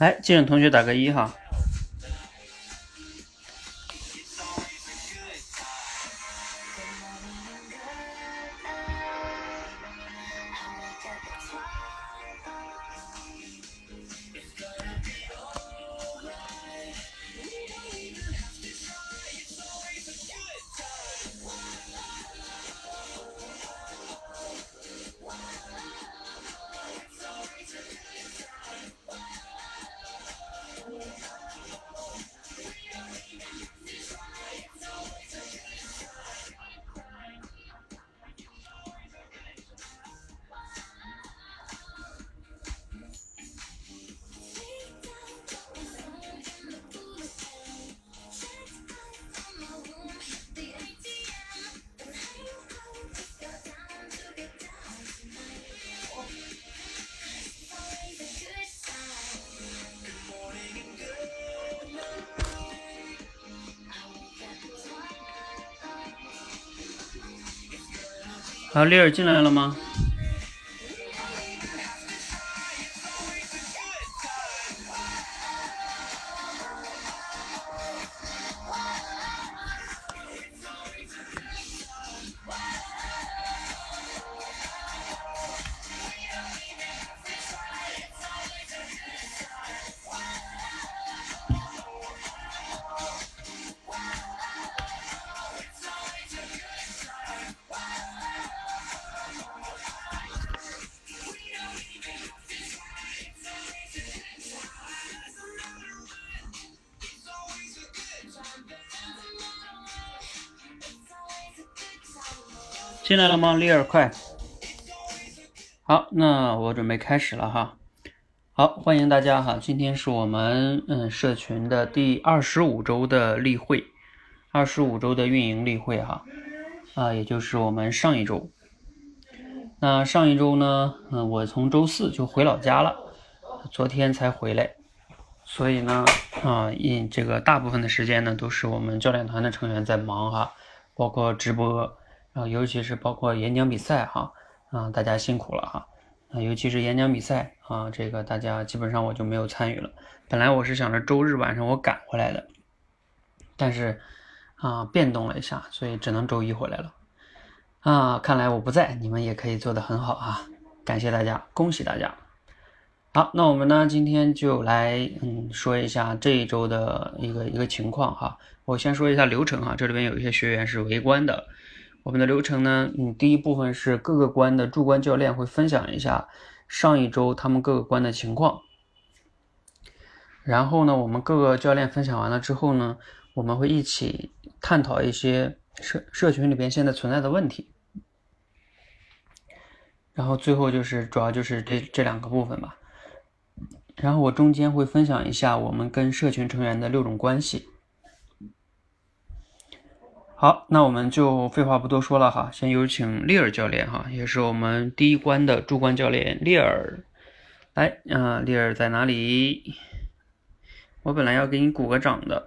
来，进的同学打个一哈。丽儿进来了吗？进来了吗，丽儿？快！好，那我准备开始了哈。好，欢迎大家哈。今天是我们嗯社群的第二十五周的例会，二十五周的运营例会哈。啊，也就是我们上一周。那上一周呢，嗯，我从周四就回老家了，昨天才回来。所以呢，啊，因这个大部分的时间呢，都是我们教练团的成员在忙哈，包括直播。然后，尤其是包括演讲比赛哈，啊，大家辛苦了哈，啊，尤其是演讲比赛啊，这个大家基本上我就没有参与了。本来我是想着周日晚上我赶回来的，但是啊，变动了一下，所以只能周一回来了。啊，看来我不在，你们也可以做得很好啊，感谢大家，恭喜大家。好，那我们呢，今天就来嗯说一下这一周的一个一个情况哈。我先说一下流程哈，这里边有一些学员是围观的。我们的流程呢？嗯，第一部分是各个关的驻关教练会分享一下上一周他们各个关的情况。然后呢，我们各个教练分享完了之后呢，我们会一起探讨一些社社群里边现在存在的问题。然后最后就是主要就是这这两个部分吧。然后我中间会分享一下我们跟社群成员的六种关系。好，那我们就废话不多说了哈，先有请丽尔教练哈，也是我们第一关的主关教练丽尔，来，啊，丽尔在哪里？我本来要给你鼓个掌的。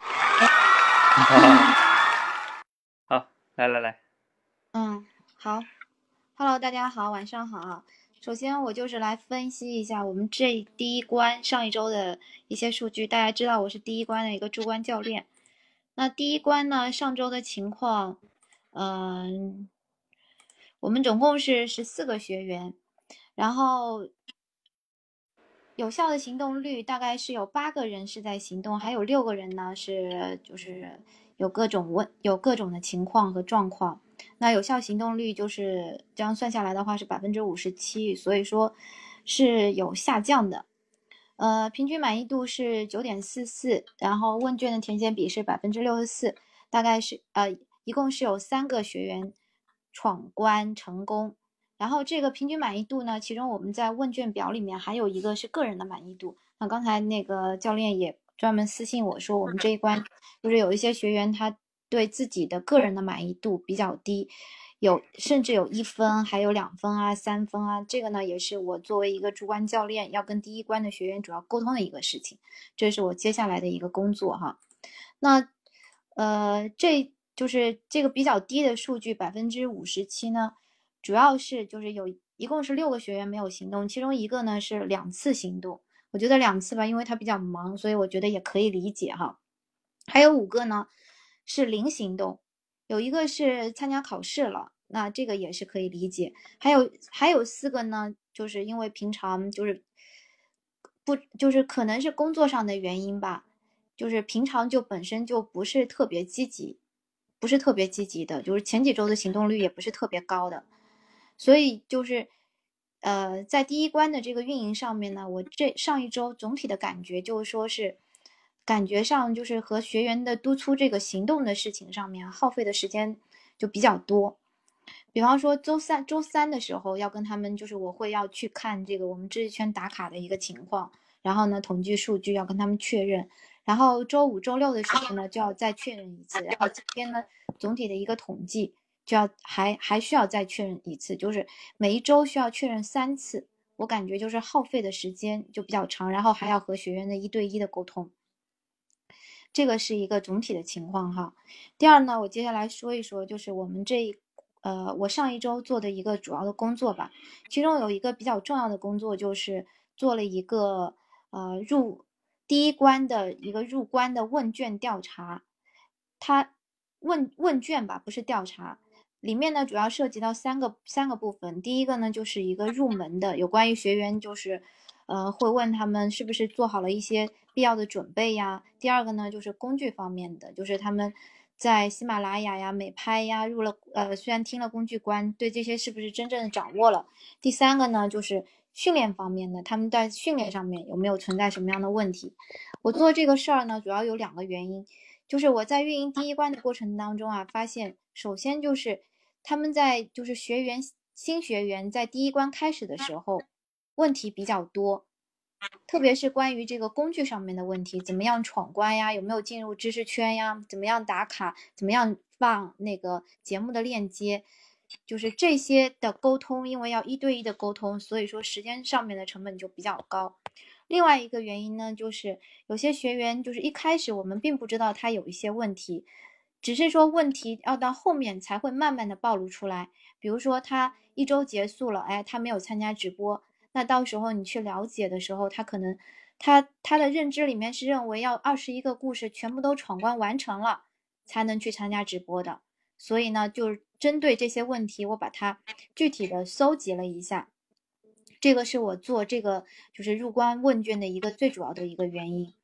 好，来来来。嗯，好，Hello，大家好，晚上好。首先，我就是来分析一下我们这第一关上一周的一些数据。大家知道我是第一关的一个主关教练。那第一关呢？上周的情况，嗯，我们总共是十四个学员，然后有效的行动率大概是有八个人是在行动，还有六个人呢是就是有各种问有各种的情况和状况。那有效行动率就是这样算下来的话是百分之五十七，所以说是有下降的。呃，平均满意度是九点四四，然后问卷的填写比是百分之六十四，大概是呃，一共是有三个学员闯关成功。然后这个平均满意度呢，其中我们在问卷表里面还有一个是个人的满意度。那刚才那个教练也专门私信我说，我们这一关就是有一些学员他对自己的个人的满意度比较低，有甚至有一分，还有两分啊、三分啊。这个呢，也是我作为一个主观教练要跟第一关的学员主要沟通的一个事情，这是我接下来的一个工作哈。那呃，这就是这个比较低的数据，百分之五十七呢。主要是就是有一共是六个学员没有行动，其中一个呢是两次行动，我觉得两次吧，因为他比较忙，所以我觉得也可以理解哈。还有五个呢是零行动，有一个是参加考试了，那这个也是可以理解。还有还有四个呢，就是因为平常就是不就是可能是工作上的原因吧，就是平常就本身就不是特别积极，不是特别积极的，就是前几周的行动率也不是特别高的。所以就是，呃，在第一关的这个运营上面呢，我这上一周总体的感觉就是说是，感觉上就是和学员的督促这个行动的事情上面耗费的时间就比较多。比方说周三周三的时候要跟他们，就是我会要去看这个我们知识圈打卡的一个情况，然后呢统计数据要跟他们确认，然后周五周六的时候呢就要再确认一次，然后这边呢总体的一个统计。就要还还需要再确认一次，就是每一周需要确认三次，我感觉就是耗费的时间就比较长，然后还要和学员的一对一的沟通，这个是一个总体的情况哈。第二呢，我接下来说一说，就是我们这一呃我上一周做的一个主要的工作吧，其中有一个比较重要的工作就是做了一个呃入第一关的一个入关的问卷调查，它问问卷吧，不是调查。里面呢，主要涉及到三个三个部分。第一个呢，就是一个入门的，有关于学员，就是，呃，会问他们是不是做好了一些必要的准备呀。第二个呢，就是工具方面的，就是他们在喜马拉雅呀、美拍呀入了，呃，虽然听了工具关，对这些是不是真正的掌握了？第三个呢，就是训练方面的，他们在训练上面有没有存在什么样的问题？我做这个事儿呢，主要有两个原因，就是我在运营第一关的过程当中啊，发现首先就是。他们在就是学员新学员在第一关开始的时候，问题比较多，特别是关于这个工具上面的问题，怎么样闯关呀？有没有进入知识圈呀？怎么样打卡？怎么样放那个节目的链接？就是这些的沟通，因为要一对一的沟通，所以说时间上面的成本就比较高。另外一个原因呢，就是有些学员就是一开始我们并不知道他有一些问题。只是说问题要到后面才会慢慢的暴露出来，比如说他一周结束了，哎，他没有参加直播，那到时候你去了解的时候，他可能他他的认知里面是认为要二十一个故事全部都闯关完成了才能去参加直播的，所以呢，就是针对这些问题，我把它具体的搜集了一下，这个是我做这个就是入关问卷的一个最主要的一个原因，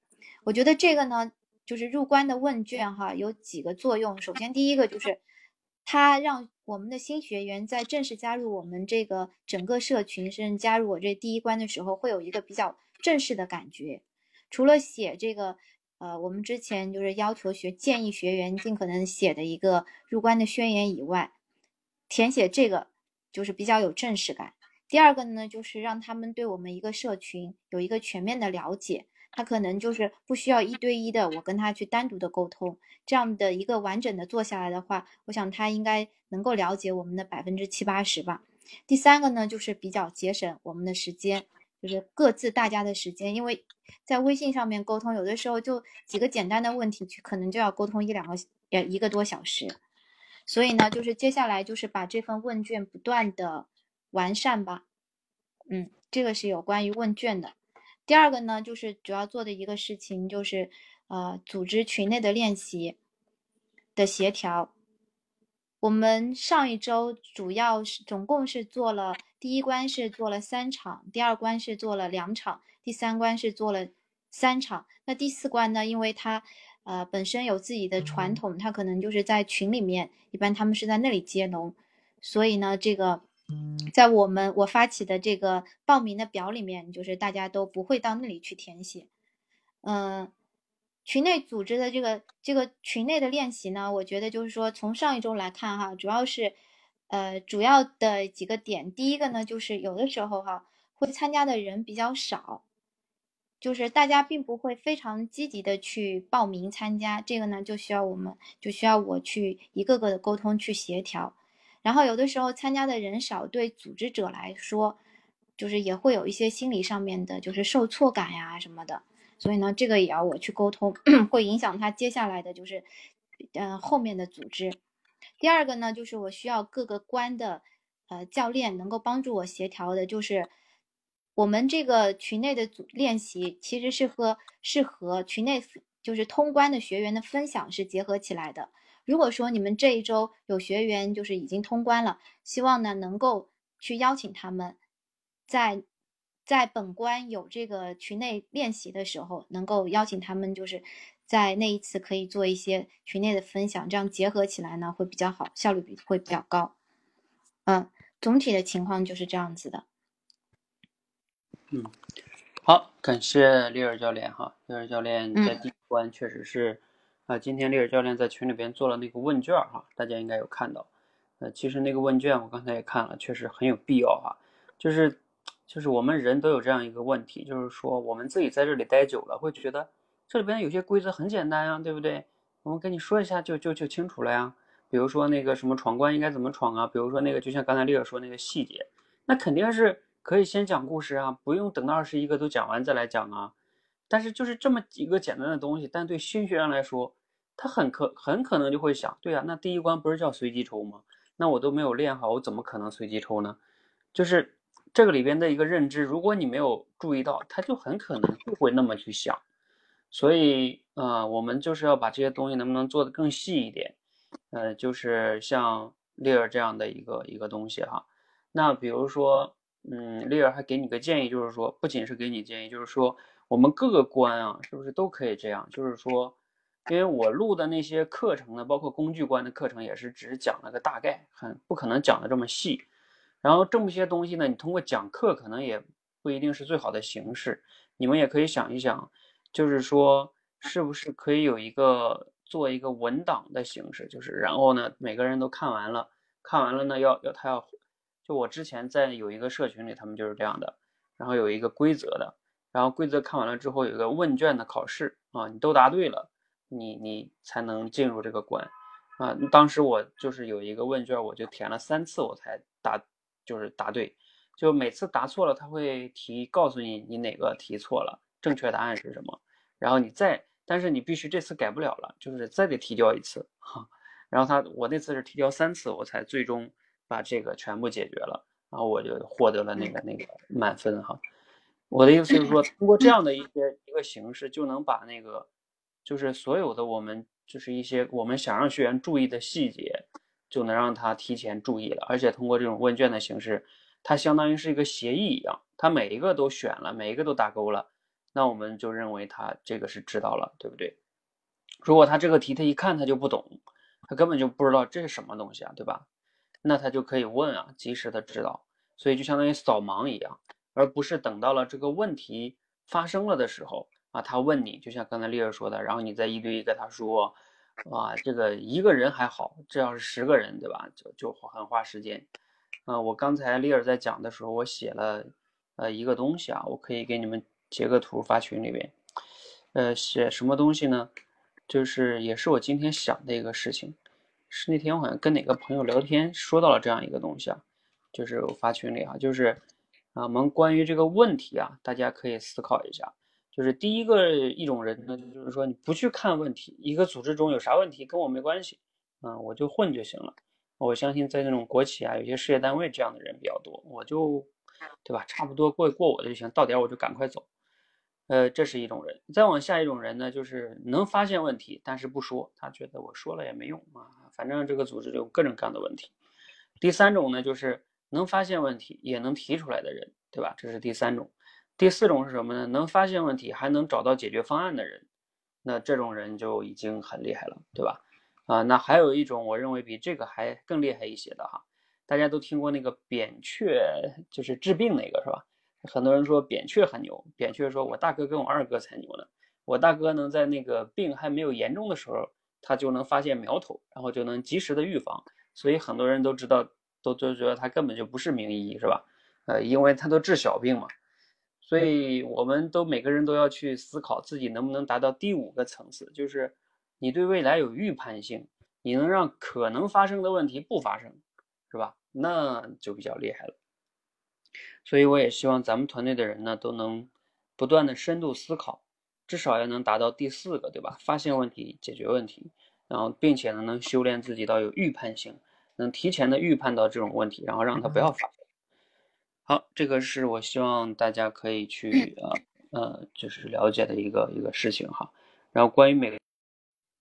我觉得这个呢。就是入关的问卷哈，有几个作用。首先，第一个就是它让我们的新学员在正式加入我们这个整个社群，甚至加入我这第一关的时候，会有一个比较正式的感觉。除了写这个，呃，我们之前就是要求学建议学员尽可能写的一个入关的宣言以外，填写这个就是比较有正式感。第二个呢，就是让他们对我们一个社群有一个全面的了解。他可能就是不需要一对一的，我跟他去单独的沟通，这样的一个完整的做下来的话，我想他应该能够了解我们的百分之七八十吧。第三个呢，就是比较节省我们的时间，就是各自大家的时间，因为在微信上面沟通，有的时候就几个简单的问题，可能就要沟通一两个呃一个多小时。所以呢，就是接下来就是把这份问卷不断的完善吧。嗯，这个是有关于问卷的。第二个呢，就是主要做的一个事情，就是呃，组织群内的练习的协调。我们上一周主要是总共是做了第一关是做了三场，第二关是做了两场，第三关是做了三场。那第四关呢，因为它呃本身有自己的传统，它可能就是在群里面，一般他们是在那里接龙，所以呢，这个。在我们我发起的这个报名的表里面，就是大家都不会到那里去填写。嗯，群内组织的这个这个群内的练习呢，我觉得就是说从上一周来看哈，主要是呃，主要的几个点，第一个呢，就是有的时候哈，会参加的人比较少，就是大家并不会非常积极的去报名参加，这个呢，就需要我们就需要我去一个个的沟通去协调。然后有的时候参加的人少，对组织者来说，就是也会有一些心理上面的，就是受挫感呀什么的。所以呢，这个也要我去沟通，会影响他接下来的就是，嗯，后面的组织。第二个呢，就是我需要各个关的，呃，教练能够帮助我协调的，就是我们这个群内的组练习，其实是和是和群内就是通关的学员的分享是结合起来的。如果说你们这一周有学员就是已经通关了，希望呢能够去邀请他们，在在本关有这个群内练习的时候，能够邀请他们，就是在那一次可以做一些群内的分享，这样结合起来呢会比较好，效率比会比较高。嗯，总体的情况就是这样子的。嗯，好，感谢丽尔教练哈，丽尔教练在第一关确实是。啊，今天丽尔教练在群里边做了那个问卷哈，大家应该有看到。呃，其实那个问卷我刚才也看了，确实很有必要哈。就是，就是我们人都有这样一个问题，就是说我们自己在这里待久了，会觉得这里边有些规则很简单呀，对不对？我们跟你说一下就就就清楚了呀。比如说那个什么闯关应该怎么闯啊？比如说那个就像刚才丽尔说那个细节，那肯定是可以先讲故事啊，不用等到二十一个都讲完再来讲啊。但是就是这么几个简单的东西，但对新学员来说，他很可很可能就会想，对呀，那第一关不是叫随机抽吗？那我都没有练好，我怎么可能随机抽呢？就是这个里边的一个认知，如果你没有注意到，他就很可能就会那么去想。所以，呃，我们就是要把这些东西能不能做得更细一点？呃，就是像丽儿这样的一个一个东西哈。那比如说，嗯，丽儿还给你个建议，就是说，不仅是给你建议，就是说。我们各个关啊，是不是都可以这样？就是说，因为我录的那些课程呢，包括工具关的课程，也是只讲了个大概，很不可能讲的这么细。然后这么些东西呢，你通过讲课可能也不一定是最好的形式。你们也可以想一想，就是说，是不是可以有一个做一个文档的形式？就是然后呢，每个人都看完了，看完了呢，要要他要，就我之前在有一个社群里，他们就是这样的，然后有一个规则的。然后规则看完了之后，有一个问卷的考试啊，你都答对了，你你才能进入这个关啊。当时我就是有一个问卷，我就填了三次，我才答，就是答对。就每次答错了，他会提告诉你你哪个题错了，正确答案是什么。然后你再，但是你必须这次改不了了，就是再得提交一次哈。然后他我那次是提交三次，我才最终把这个全部解决了，然后我就获得了那个那个满分哈。我的意思是说，通过这样的一些一个形式，就能把那个，就是所有的我们，就是一些我们想让学员注意的细节，就能让他提前注意了。而且通过这种问卷的形式，它相当于是一个协议一样，他每一个都选了，每一个都打勾了，那我们就认为他这个是知道了，对不对？如果他这个题他一看他就不懂，他根本就不知道这是什么东西啊，对吧？那他就可以问啊，及时的知道，所以就相当于扫盲一样。而不是等到了这个问题发生了的时候啊，他问你，就像刚才丽儿说的，然后你再一对一跟他说，啊，这个一个人还好，这要是十个人，对吧？就就很花时间。啊，我刚才丽儿在讲的时候，我写了呃一个东西啊，我可以给你们截个图发群里边。呃，写什么东西呢？就是也是我今天想的一个事情，是那天我好像跟哪个朋友聊天说到了这样一个东西啊，就是我发群里啊，就是。啊，我们关于这个问题啊，大家可以思考一下。就是第一个一种人呢，就是说你不去看问题，一个组织中有啥问题跟我没关系，嗯，我就混就行了。我相信在那种国企啊，有些事业单位这样的人比较多，我就，对吧？差不多过过我的就行，到点我就赶快走。呃，这是一种人。再往下一种人呢，就是能发现问题，但是不说，他觉得我说了也没用啊，反正这个组织有各种各样的问题。第三种呢，就是。能发现问题也能提出来的人，对吧？这是第三种。第四种是什么呢？能发现问题还能找到解决方案的人，那这种人就已经很厉害了，对吧？啊，那还有一种，我认为比这个还更厉害一些的哈。大家都听过那个扁鹊，就是治病那个是吧？很多人说扁鹊很牛，扁鹊说我大哥跟我二哥才牛呢。我大哥能在那个病还没有严重的时候，他就能发现苗头，然后就能及时的预防，所以很多人都知道。都都觉得他根本就不是名医，是吧？呃，因为他都治小病嘛，所以我们都每个人都要去思考自己能不能达到第五个层次，就是你对未来有预判性，你能让可能发生的问题不发生，是吧？那就比较厉害了。所以我也希望咱们团队的人呢，都能不断的深度思考，至少要能达到第四个，对吧？发现问题，解决问题，然后并且呢，能修炼自己到有预判性，能提前的预判到这种问题，然后让它不要发生。好，这个是我希望大家可以去呃呃，就是了解的一个一个事情哈。然后关于每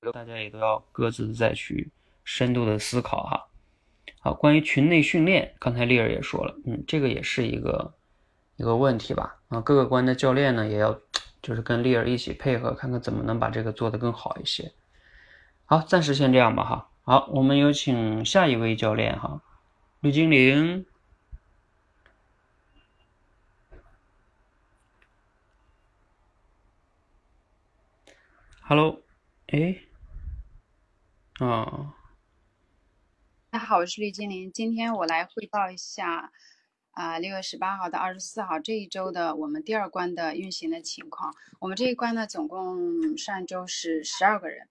个，大家也都要各自再去深度的思考哈。好，关于群内训练，刚才丽儿也说了，嗯，这个也是一个一个问题吧。啊，各个关的教练呢，也要就是跟丽儿一起配合，看看怎么能把这个做得更好一些。好，暂时先这样吧哈。好，我们有请下一位教练哈，绿精灵。Hello，哎，啊，大家好，我是绿精灵。今天我来汇报一下，啊，六月十八号到二十四号这一周的我们第二关的运行的情况。我们这一关呢，总共上周是十二个人，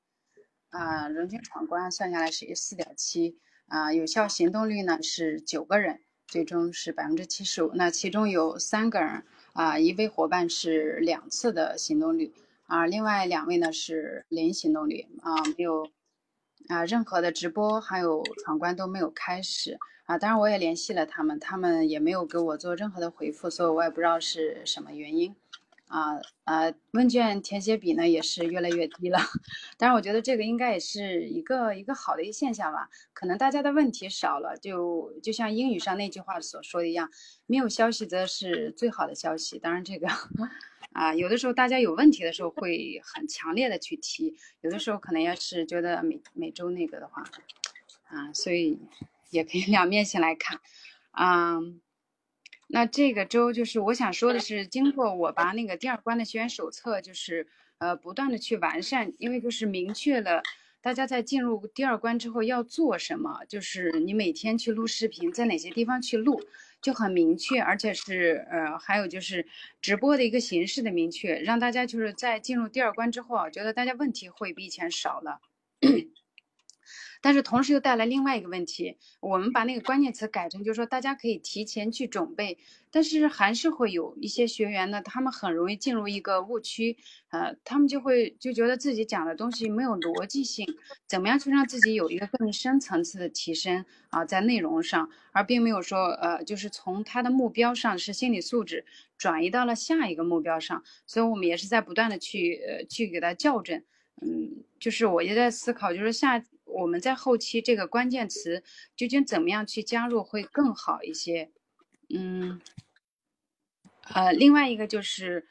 啊，人均闯关算下来是四点七，啊，有效行动率呢是九个人，最终是百分之七十五。那其中有三个人，啊，一位伙伴是两次的行动率。啊，另外两位呢是零行动率啊，没有啊任何的直播，还有闯关都没有开始啊。当然我也联系了他们，他们也没有给我做任何的回复，所以我也不知道是什么原因。啊呃，问卷填写比呢也是越来越低了。当然我觉得这个应该也是一个一个好的一个现象吧，可能大家的问题少了，就就像英语上那句话所说的一样，没有消息则是最好的消息。当然这个。啊，有的时候大家有问题的时候会很强烈的去提，有的时候可能要是觉得每每周那个的话，啊，所以也可以两面性来看，啊，那这个周就是我想说的是，经过我把那个第二关的学员手册就是呃不断的去完善，因为就是明确了大家在进入第二关之后要做什么，就是你每天去录视频，在哪些地方去录。就很明确，而且是呃，还有就是直播的一个形式的明确，让大家就是在进入第二关之后啊，觉得大家问题会比以前少了。但是同时又带来另外一个问题，我们把那个关键词改成，就是说大家可以提前去准备，但是还是会有一些学员呢，他们很容易进入一个误区，呃，他们就会就觉得自己讲的东西没有逻辑性，怎么样去让自己有一个更深层次的提升啊，在内容上，而并没有说呃，就是从他的目标上是心理素质转移到了下一个目标上，所以我们也是在不断的去呃去给他校正，嗯，就是我也在思考，就是下。我们在后期这个关键词究竟怎么样去加入会更好一些？嗯，呃，另外一个就是，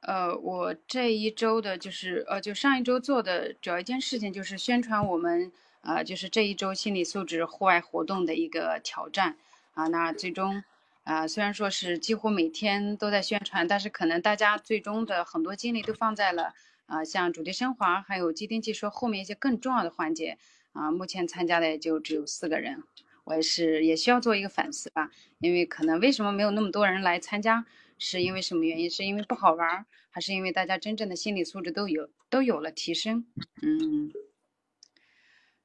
呃，我这一周的就是呃，就上一周做的主要一件事情就是宣传我们呃，就是这一周心理素质户外活动的一个挑战啊。那最终啊，虽然说是几乎每天都在宣传，但是可能大家最终的很多精力都放在了。啊，像主题升华，还有机电技术后面一些更重要的环节，啊，目前参加的也就只有四个人，我也是也需要做一个反思吧，因为可能为什么没有那么多人来参加，是因为什么原因？是因为不好玩，还是因为大家真正的心理素质都有都有了提升？嗯，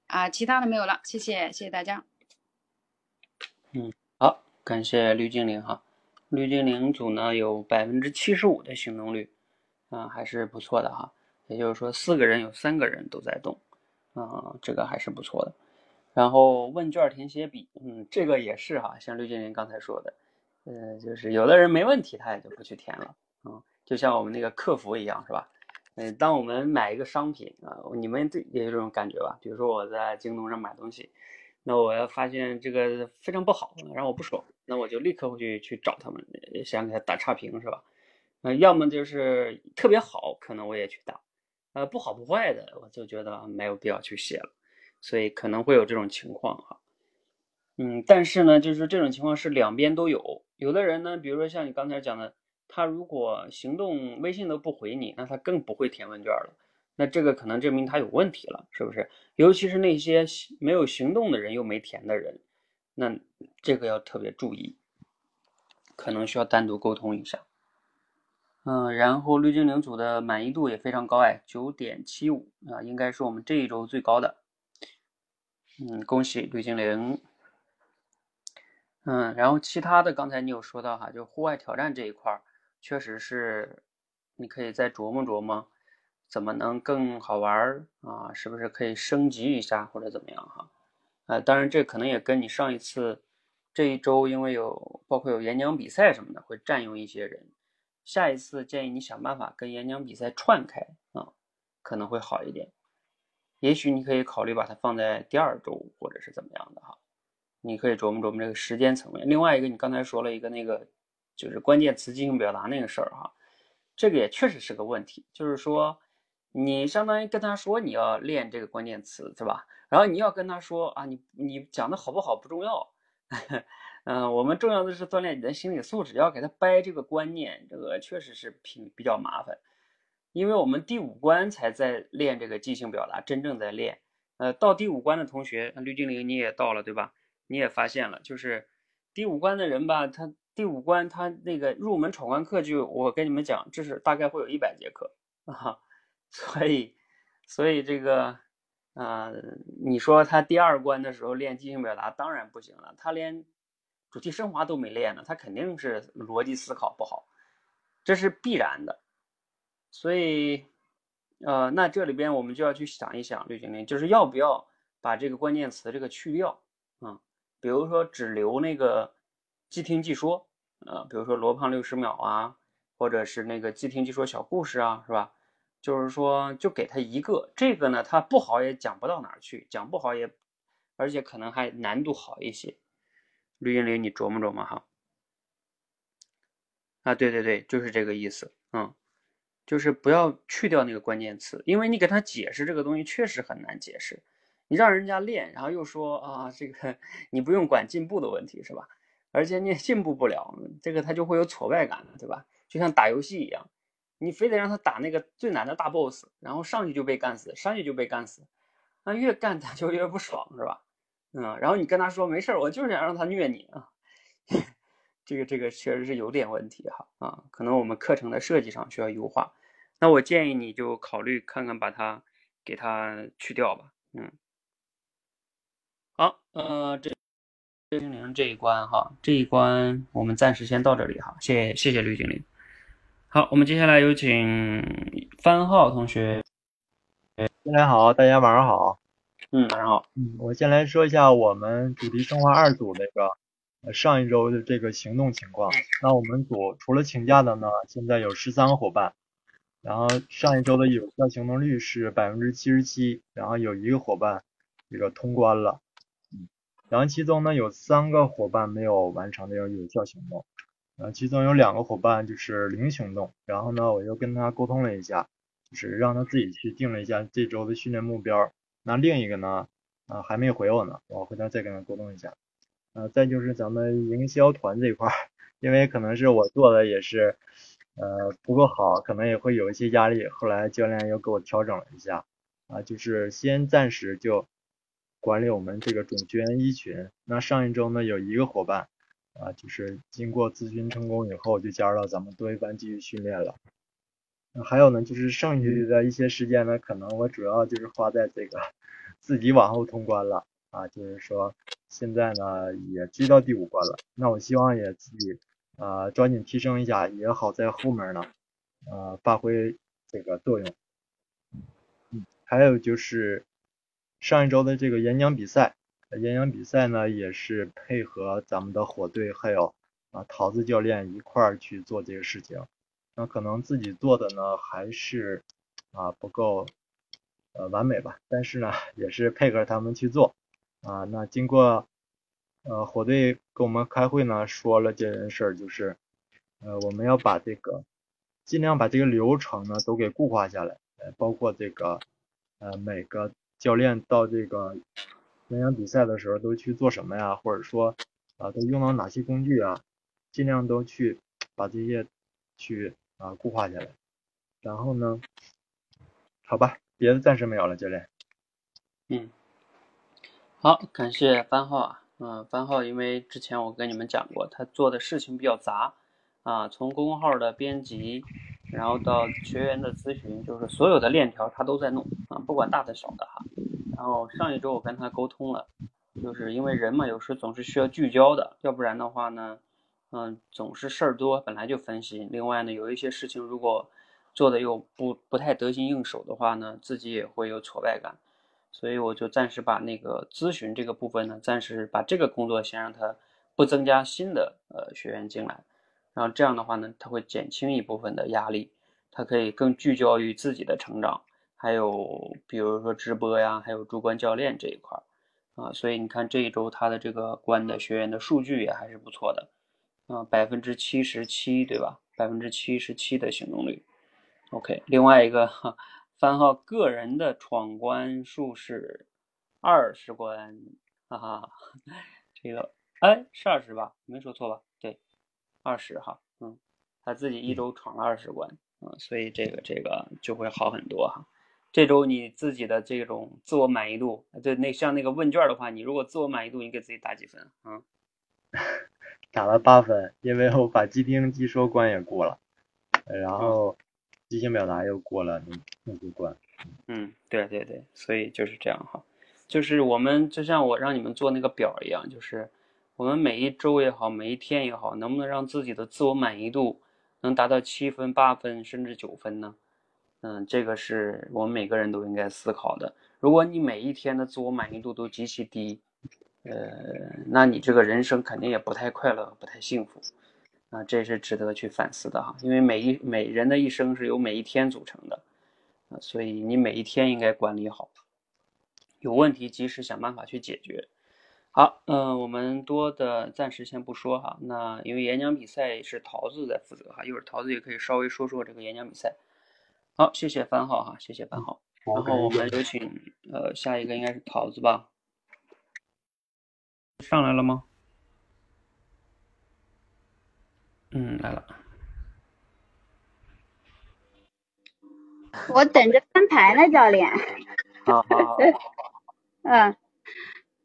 啊，其他的没有了，谢谢，谢谢大家。嗯，好，感谢绿精灵哈，绿精灵组呢有百分之七十五的行动率。嗯，还是不错的哈，也就是说四个人有三个人都在动，嗯，这个还是不错的。然后问卷填写比，嗯，这个也是哈，像绿精灵刚才说的，呃，就是有的人没问题，他也就不去填了，嗯，就像我们那个客服一样，是吧？嗯，当我们买一个商品啊，你们也有这种感觉吧？比如说我在京东上买东西，那我要发现这个非常不好，让我不爽，那我就立刻会去去找他们，想给他打差评，是吧？呃，要么就是特别好，可能我也去打，呃，不好不坏的，我就觉得没有必要去写了，所以可能会有这种情况哈。嗯，但是呢，就是这种情况是两边都有，有的人呢，比如说像你刚才讲的，他如果行动微信都不回你，那他更不会填问卷了，那这个可能证明他有问题了，是不是？尤其是那些没有行动的人又没填的人，那这个要特别注意，可能需要单独沟通一下。嗯，然后绿精灵组的满意度也非常高哎，九点七五啊，应该是我们这一周最高的。嗯，恭喜绿精灵。嗯，然后其他的刚才你有说到哈，就户外挑战这一块儿，确实是你可以再琢磨琢磨，怎么能更好玩儿啊？是不是可以升级一下或者怎么样哈？呃，当然这可能也跟你上一次这一周因为有包括有演讲比赛什么的，会占用一些人。下一次建议你想办法跟演讲比赛串开啊，可能会好一点。也许你可以考虑把它放在第二周，或者是怎么样的哈。你可以琢磨琢磨这个时间层面。另外一个，你刚才说了一个那个，就是关键词进行表达那个事儿哈，这个也确实是个问题。就是说，你相当于跟他说你要练这个关键词是吧？然后你要跟他说啊，你你讲的好不好不重要，嗯，我们重要的是锻炼你的心理素质，要给他掰这个观念，这个确实是挺比较麻烦。因为我们第五关才在练这个即兴表达，真正在练。呃，到第五关的同学，绿精灵你也到了对吧？你也发现了，就是第五关的人吧，他第五关他那个入门闯关课就我跟你们讲，这是大概会有一百节课啊，所以所以这个啊，你说他第二关的时候练即兴表达当然不行了，他连主题升华都没练呢，他肯定是逻辑思考不好，这是必然的。所以，呃，那这里边我们就要去想一想，绿精灵就是要不要把这个关键词这个去掉啊？比如说只留那个即听即说，呃，比如说罗胖六十秒啊，或者是那个即听即说小故事啊，是吧？就是说就给他一个，这个呢，他不好也讲不到哪儿去，讲不好也，而且可能还难度好一些。绿精灵，你琢磨琢磨哈。啊，对对对，就是这个意思，嗯。就是不要去掉那个关键词，因为你给他解释这个东西确实很难解释。你让人家练，然后又说啊，这个你不用管进步的问题是吧？而且你也进步不了，这个他就会有挫败感对吧？就像打游戏一样，你非得让他打那个最难的大 boss，然后上去就被干死，上去就被干死，那越干他就越不爽是吧？嗯，然后你跟他说没事儿，我就是想让他虐你啊。这个这个确实是有点问题哈啊，可能我们课程的设计上需要优化。那我建议你就考虑看看把它给它去掉吧。嗯，好，呃，这绿精灵这一关哈，这一关我们暂时先到这里哈。谢谢谢谢绿精灵。好，我们接下来有请番号同学。大家好，大家晚上好。嗯，晚上好。嗯，我先来说一下我们主题生化二组那个。上一周的这个行动情况，那我们组除了请假的呢，现在有十三个伙伴，然后上一周的有效行动率是百分之七十七，然后有一个伙伴这个通关了，嗯，然后其中呢有三个伙伴没有完成这个有效行动，呃，其中有两个伙伴就是零行动，然后呢我又跟他沟通了一下，就是让他自己去定了一下这周的训练目标，那另一个呢，啊还没回我呢，我回头再跟他沟通一下。啊，再就是咱们营销团这块，因为可能是我做的也是，呃，不够好，可能也会有一些压力。后来教练又给我调整了一下，啊，就是先暂时就管理我们这个种学员一群。那上一周呢，有一个伙伴，啊，就是经过咨询成功以后，就加入到咱们多一班继续训练了。还有呢，就是剩余的一些时间呢，可能我主要就是花在这个自己往后通关了。啊，就是说现在呢也追到第五关了，那我希望也自己啊抓紧提升一下，也好在后面呢呃发挥这个作用。嗯，还有就是上一周的这个演讲比赛，演讲比赛呢也是配合咱们的火队还有啊桃子教练一块儿去做这个事情，那可能自己做的呢还是啊不够呃完美吧，但是呢也是配合他们去做。啊，那经过呃火队跟我们开会呢，说了这件事儿，就是呃我们要把这个尽量把这个流程呢都给固化下来，呃包括这个呃每个教练到这个演讲比赛的时候都去做什么呀，或者说啊都用到哪些工具啊，尽量都去把这些去啊固化下来。然后呢，好吧，别的暂时没有了，教练。嗯。好，感谢番号啊，嗯，番号因为之前我跟你们讲过，他做的事情比较杂啊，从公众号的编辑，然后到学员的咨询，就是所有的链条他都在弄啊，不管大的小的哈。然后上一周我跟他沟通了，就是因为人嘛，有时总是需要聚焦的，要不然的话呢，嗯，总是事儿多，本来就分心。另外呢，有一些事情如果做的又不不太得心应手的话呢，自己也会有挫败感。所以我就暂时把那个咨询这个部分呢，暂时把这个工作先让它不增加新的呃学员进来，然后这样的话呢，它会减轻一部分的压力，它可以更聚焦于自己的成长，还有比如说直播呀，还有主观教练这一块儿啊，所以你看这一周他的这个关的学员的数据也还是不错的，啊，百分之七十七对吧？百分之七十七的行动率，OK，另外一个。番号个人的闯关数是二十关，哈哈，这个哎是二十吧？没说错吧？对，二十哈，嗯，他自己一周闯了二十关，嗯，所以这个这个就会好很多哈。这周你自己的这种自我满意度，对，那像那个问卷的话，你如果自我满意度，你给自己打几分啊？打了八分，因为我把即听即说关也过了，然后。即兴表达又过了那那些关，嗯，对对对，所以就是这样哈，就是我们就像我让你们做那个表一样，就是我们每一周也好，每一天也好，能不能让自己的自我满意度能达到七分、八分甚至九分呢？嗯，这个是我们每个人都应该思考的。如果你每一天的自我满意度都极其低，呃，那你这个人生肯定也不太快乐，不太幸福。啊，这是值得去反思的哈，因为每一每人的一生是由每一天组成的，啊，所以你每一天应该管理好，有问题及时想办法去解决。好，嗯，我们多的暂时先不说哈，那因为演讲比赛是桃子在负责哈，一会儿桃子也可以稍微说说这个演讲比赛。好，谢谢番号哈，谢谢番号。然后我们有请呃下一个应该是桃子吧，上来了吗？嗯，来了。我等着翻牌呢，教练。好好好。嗯，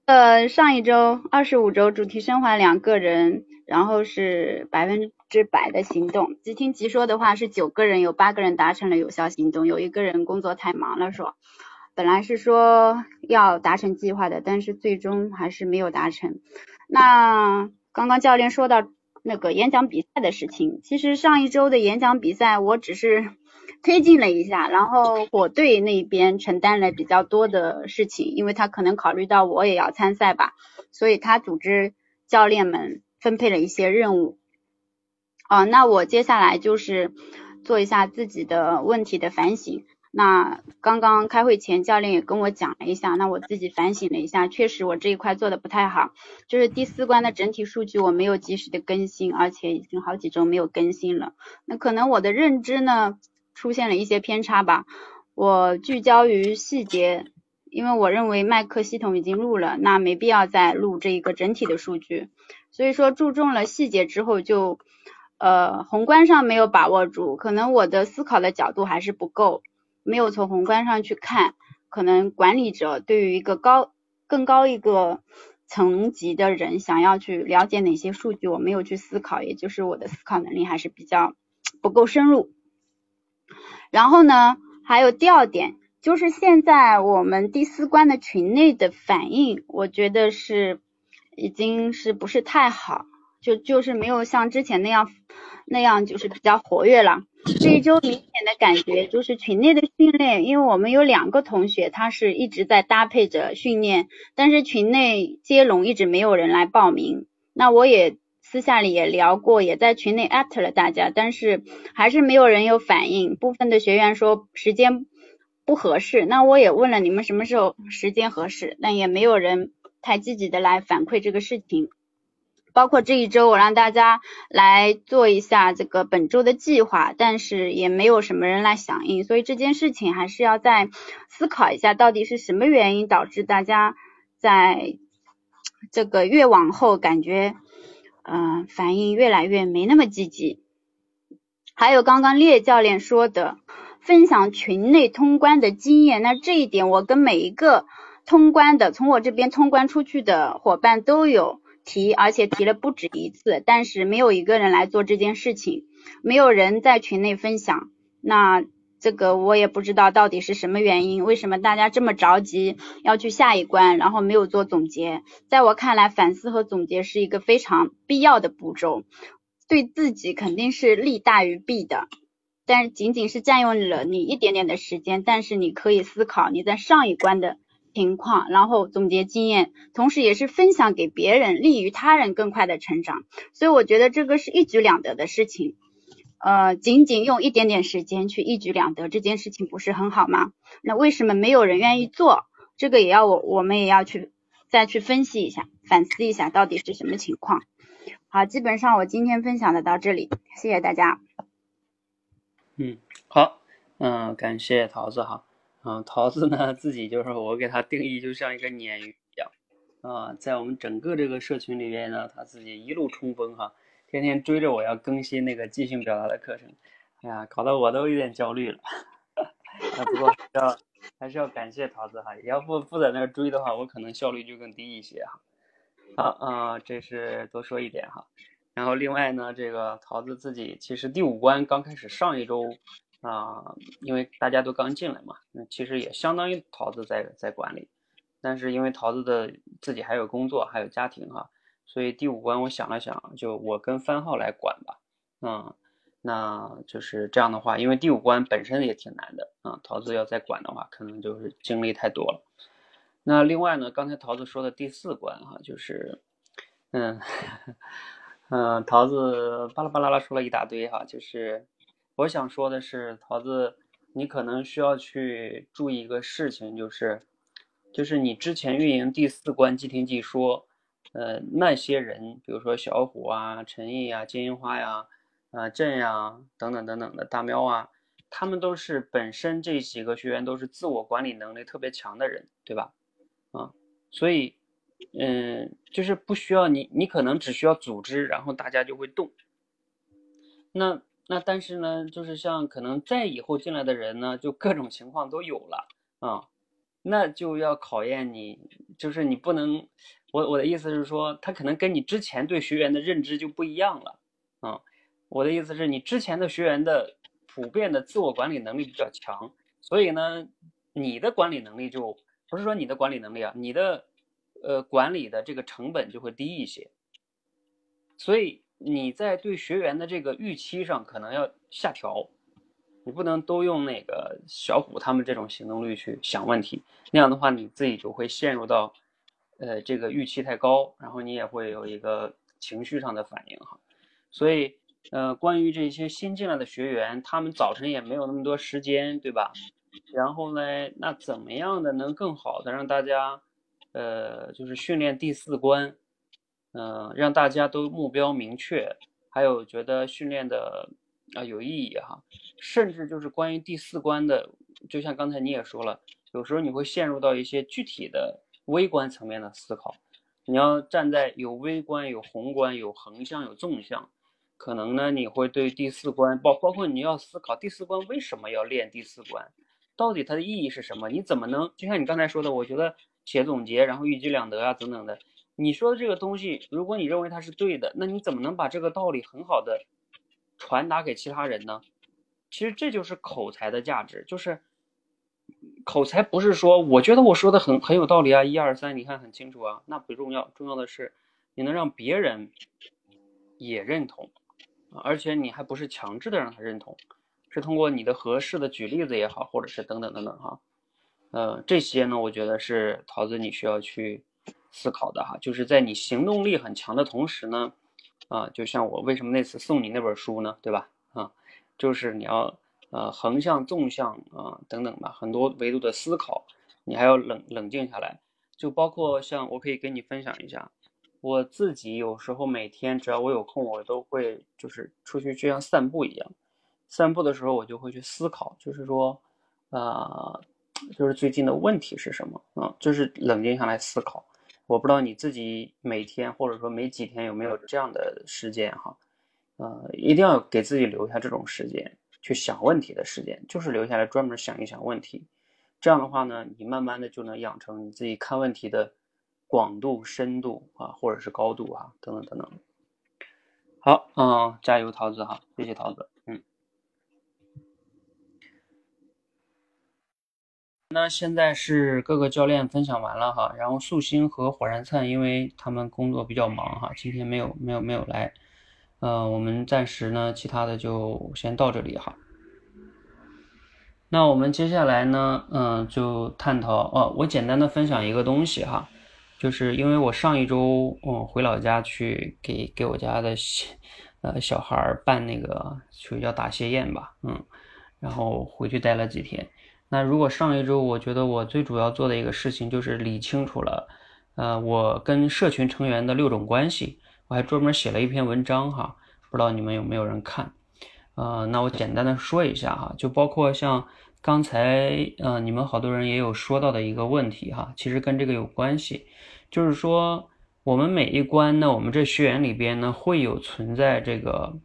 呃，上一周二十五周主题升华两个人，然后是百分之百的行动。即听即说的话是九个人，有八个人达成了有效行动，有一个人工作太忙了，说本来是说要达成计划的，但是最终还是没有达成。那刚刚教练说到。那个演讲比赛的事情，其实上一周的演讲比赛我只是推进了一下，然后火队那边承担了比较多的事情，因为他可能考虑到我也要参赛吧，所以他组织教练们分配了一些任务。哦，那我接下来就是做一下自己的问题的反省。那刚刚开会前，教练也跟我讲了一下，那我自己反省了一下，确实我这一块做的不太好，就是第四关的整体数据我没有及时的更新，而且已经好几周没有更新了。那可能我的认知呢出现了一些偏差吧，我聚焦于细节，因为我认为麦克系统已经录了，那没必要再录这一个整体的数据，所以说注重了细节之后就呃宏观上没有把握住，可能我的思考的角度还是不够。没有从宏观上去看，可能管理者对于一个高更高一个层级的人想要去了解哪些数据，我没有去思考，也就是我的思考能力还是比较不够深入。然后呢，还有第二点，就是现在我们第四关的群内的反应，我觉得是已经是不是太好，就就是没有像之前那样那样就是比较活跃了。这一周明显的感觉就是群内的训练，因为我们有两个同学，他是一直在搭配着训练，但是群内接龙一直没有人来报名。那我也私下里也聊过，也在群内艾特了大家，但是还是没有人有反应。部分的学员说时间不合适，那我也问了你们什么时候时间合适，但也没有人太积极的来反馈这个事情。包括这一周，我让大家来做一下这个本周的计划，但是也没有什么人来响应，所以这件事情还是要再思考一下，到底是什么原因导致大家在这个越往后感觉，嗯，反应越来越没那么积极。还有刚刚列教练说的，分享群内通关的经验，那这一点我跟每一个。通关的，从我这边通关出去的伙伴都有提，而且提了不止一次，但是没有一个人来做这件事情，没有人在群内分享。那这个我也不知道到底是什么原因，为什么大家这么着急要去下一关，然后没有做总结？在我看来，反思和总结是一个非常必要的步骤，对自己肯定是利大于弊的。但仅仅是占用了你一点点的时间，但是你可以思考你在上一关的情况，然后总结经验，同时也是分享给别人，利于他人更快的成长。所以我觉得这个是一举两得的事情。呃，仅仅用一点点时间去一举两得，这件事情不是很好吗？那为什么没有人愿意做？这个也要我，我们也要去再去分析一下，反思一下到底是什么情况。好，基本上我今天分享的到这里，谢谢大家。嗯，好，嗯，感谢桃子哈，嗯，桃子呢自己就是我给他定义就像一个鲶鱼一样，啊，在我们整个这个社群里面呢，他自己一路冲锋哈。天天追着我要更新那个即兴表达的课程，哎呀，搞得我都有点焦虑了。啊，不过要还是要感谢桃子哈，要不不在那追的话，我可能效率就更低一些哈。好啊，这是多说一点哈。然后另外呢，这个桃子自己其实第五关刚开始上一周啊，因为大家都刚进来嘛，那其实也相当于桃子在在管理，但是因为桃子的自己还有工作还有家庭哈。所以第五关，我想了想，就我跟番号来管吧，嗯，那就是这样的话，因为第五关本身也挺难的啊，桃子要再管的话，可能就是精力太多了。那另外呢，刚才桃子说的第四关哈，就是，嗯，嗯，桃子巴拉巴拉拉说了一大堆哈，就是我想说的是，桃子，你可能需要去注意一个事情，就是，就是你之前运营第四关即听即说。呃，那些人，比如说小虎啊、陈毅啊、金银花呀、啊朕呀等等等等的大喵啊，他们都是本身这几个学员都是自我管理能力特别强的人，对吧？啊，所以，嗯，就是不需要你，你可能只需要组织，然后大家就会动。那那但是呢，就是像可能再以后进来的人呢，就各种情况都有了啊，那就要考验你，就是你不能。我我的意思是说，他可能跟你之前对学员的认知就不一样了，啊，我的意思是你之前的学员的普遍的自我管理能力比较强，所以呢，你的管理能力就不是说你的管理能力啊，你的呃管理的这个成本就会低一些，所以你在对学员的这个预期上可能要下调，你不能都用那个小虎他们这种行动力去想问题，那样的话你自己就会陷入到。呃，这个预期太高，然后你也会有一个情绪上的反应哈。所以，呃，关于这些新进来的学员，他们早晨也没有那么多时间，对吧？然后呢，那怎么样的能更好的让大家，呃，就是训练第四关，嗯，让大家都目标明确，还有觉得训练的啊有意义哈。甚至就是关于第四关的，就像刚才你也说了，有时候你会陷入到一些具体的。微观层面的思考，你要站在有微观、有宏观、有横向、有纵向，可能呢你会对第四关包包括你要思考第四关为什么要练第四关，到底它的意义是什么？你怎么能就像你刚才说的，我觉得写总结，然后一举两得啊等等的，你说的这个东西，如果你认为它是对的，那你怎么能把这个道理很好的传达给其他人呢？其实这就是口才的价值，就是。口才不是说，我觉得我说的很很有道理啊，一二三，你看很清楚啊，那不重要，重要的是你能让别人也认同，而且你还不是强制的让他认同，是通过你的合适的举例子也好，或者是等等等等哈，呃，这些呢，我觉得是桃子你需要去思考的哈，就是在你行动力很强的同时呢，啊，就像我为什么那次送你那本书呢，对吧？啊，就是你要。呃，横向、纵向啊，等等吧，很多维度的思考，你还要冷冷静下来。就包括像我可以跟你分享一下，我自己有时候每天只要我有空，我都会就是出去就像散步一样。散步的时候，我就会去思考，就是说，啊，就是最近的问题是什么啊？就是冷静下来思考。我不知道你自己每天或者说每几天有没有这样的时间哈？呃，一定要给自己留下这种时间。去想问题的时间，就是留下来专门想一想问题。这样的话呢，你慢慢的就能养成你自己看问题的广度、深度啊，或者是高度啊，等等等等。好，嗯，加油，桃子哈，谢谢桃子，嗯。那现在是各个教练分享完了哈，然后素心和火燃灿，因为他们工作比较忙哈，今天没有没有没有来，呃，我们暂时呢，其他的就先到这里哈。那我们接下来呢，嗯，就探讨哦，我简单的分享一个东西哈，就是因为我上一周嗯回老家去给给我家的小呃小孩办那个就叫答谢宴吧，嗯，然后回去待了几天。那如果上一周我觉得我最主要做的一个事情就是理清楚了，呃，我跟社群成员的六种关系，我还专门写了一篇文章哈，不知道你们有没有人看？呃，那我简单的说一下哈，就包括像。刚才，呃，你们好多人也有说到的一个问题哈，其实跟这个有关系，就是说我们每一关呢，我们这学员里边呢会有存在这个，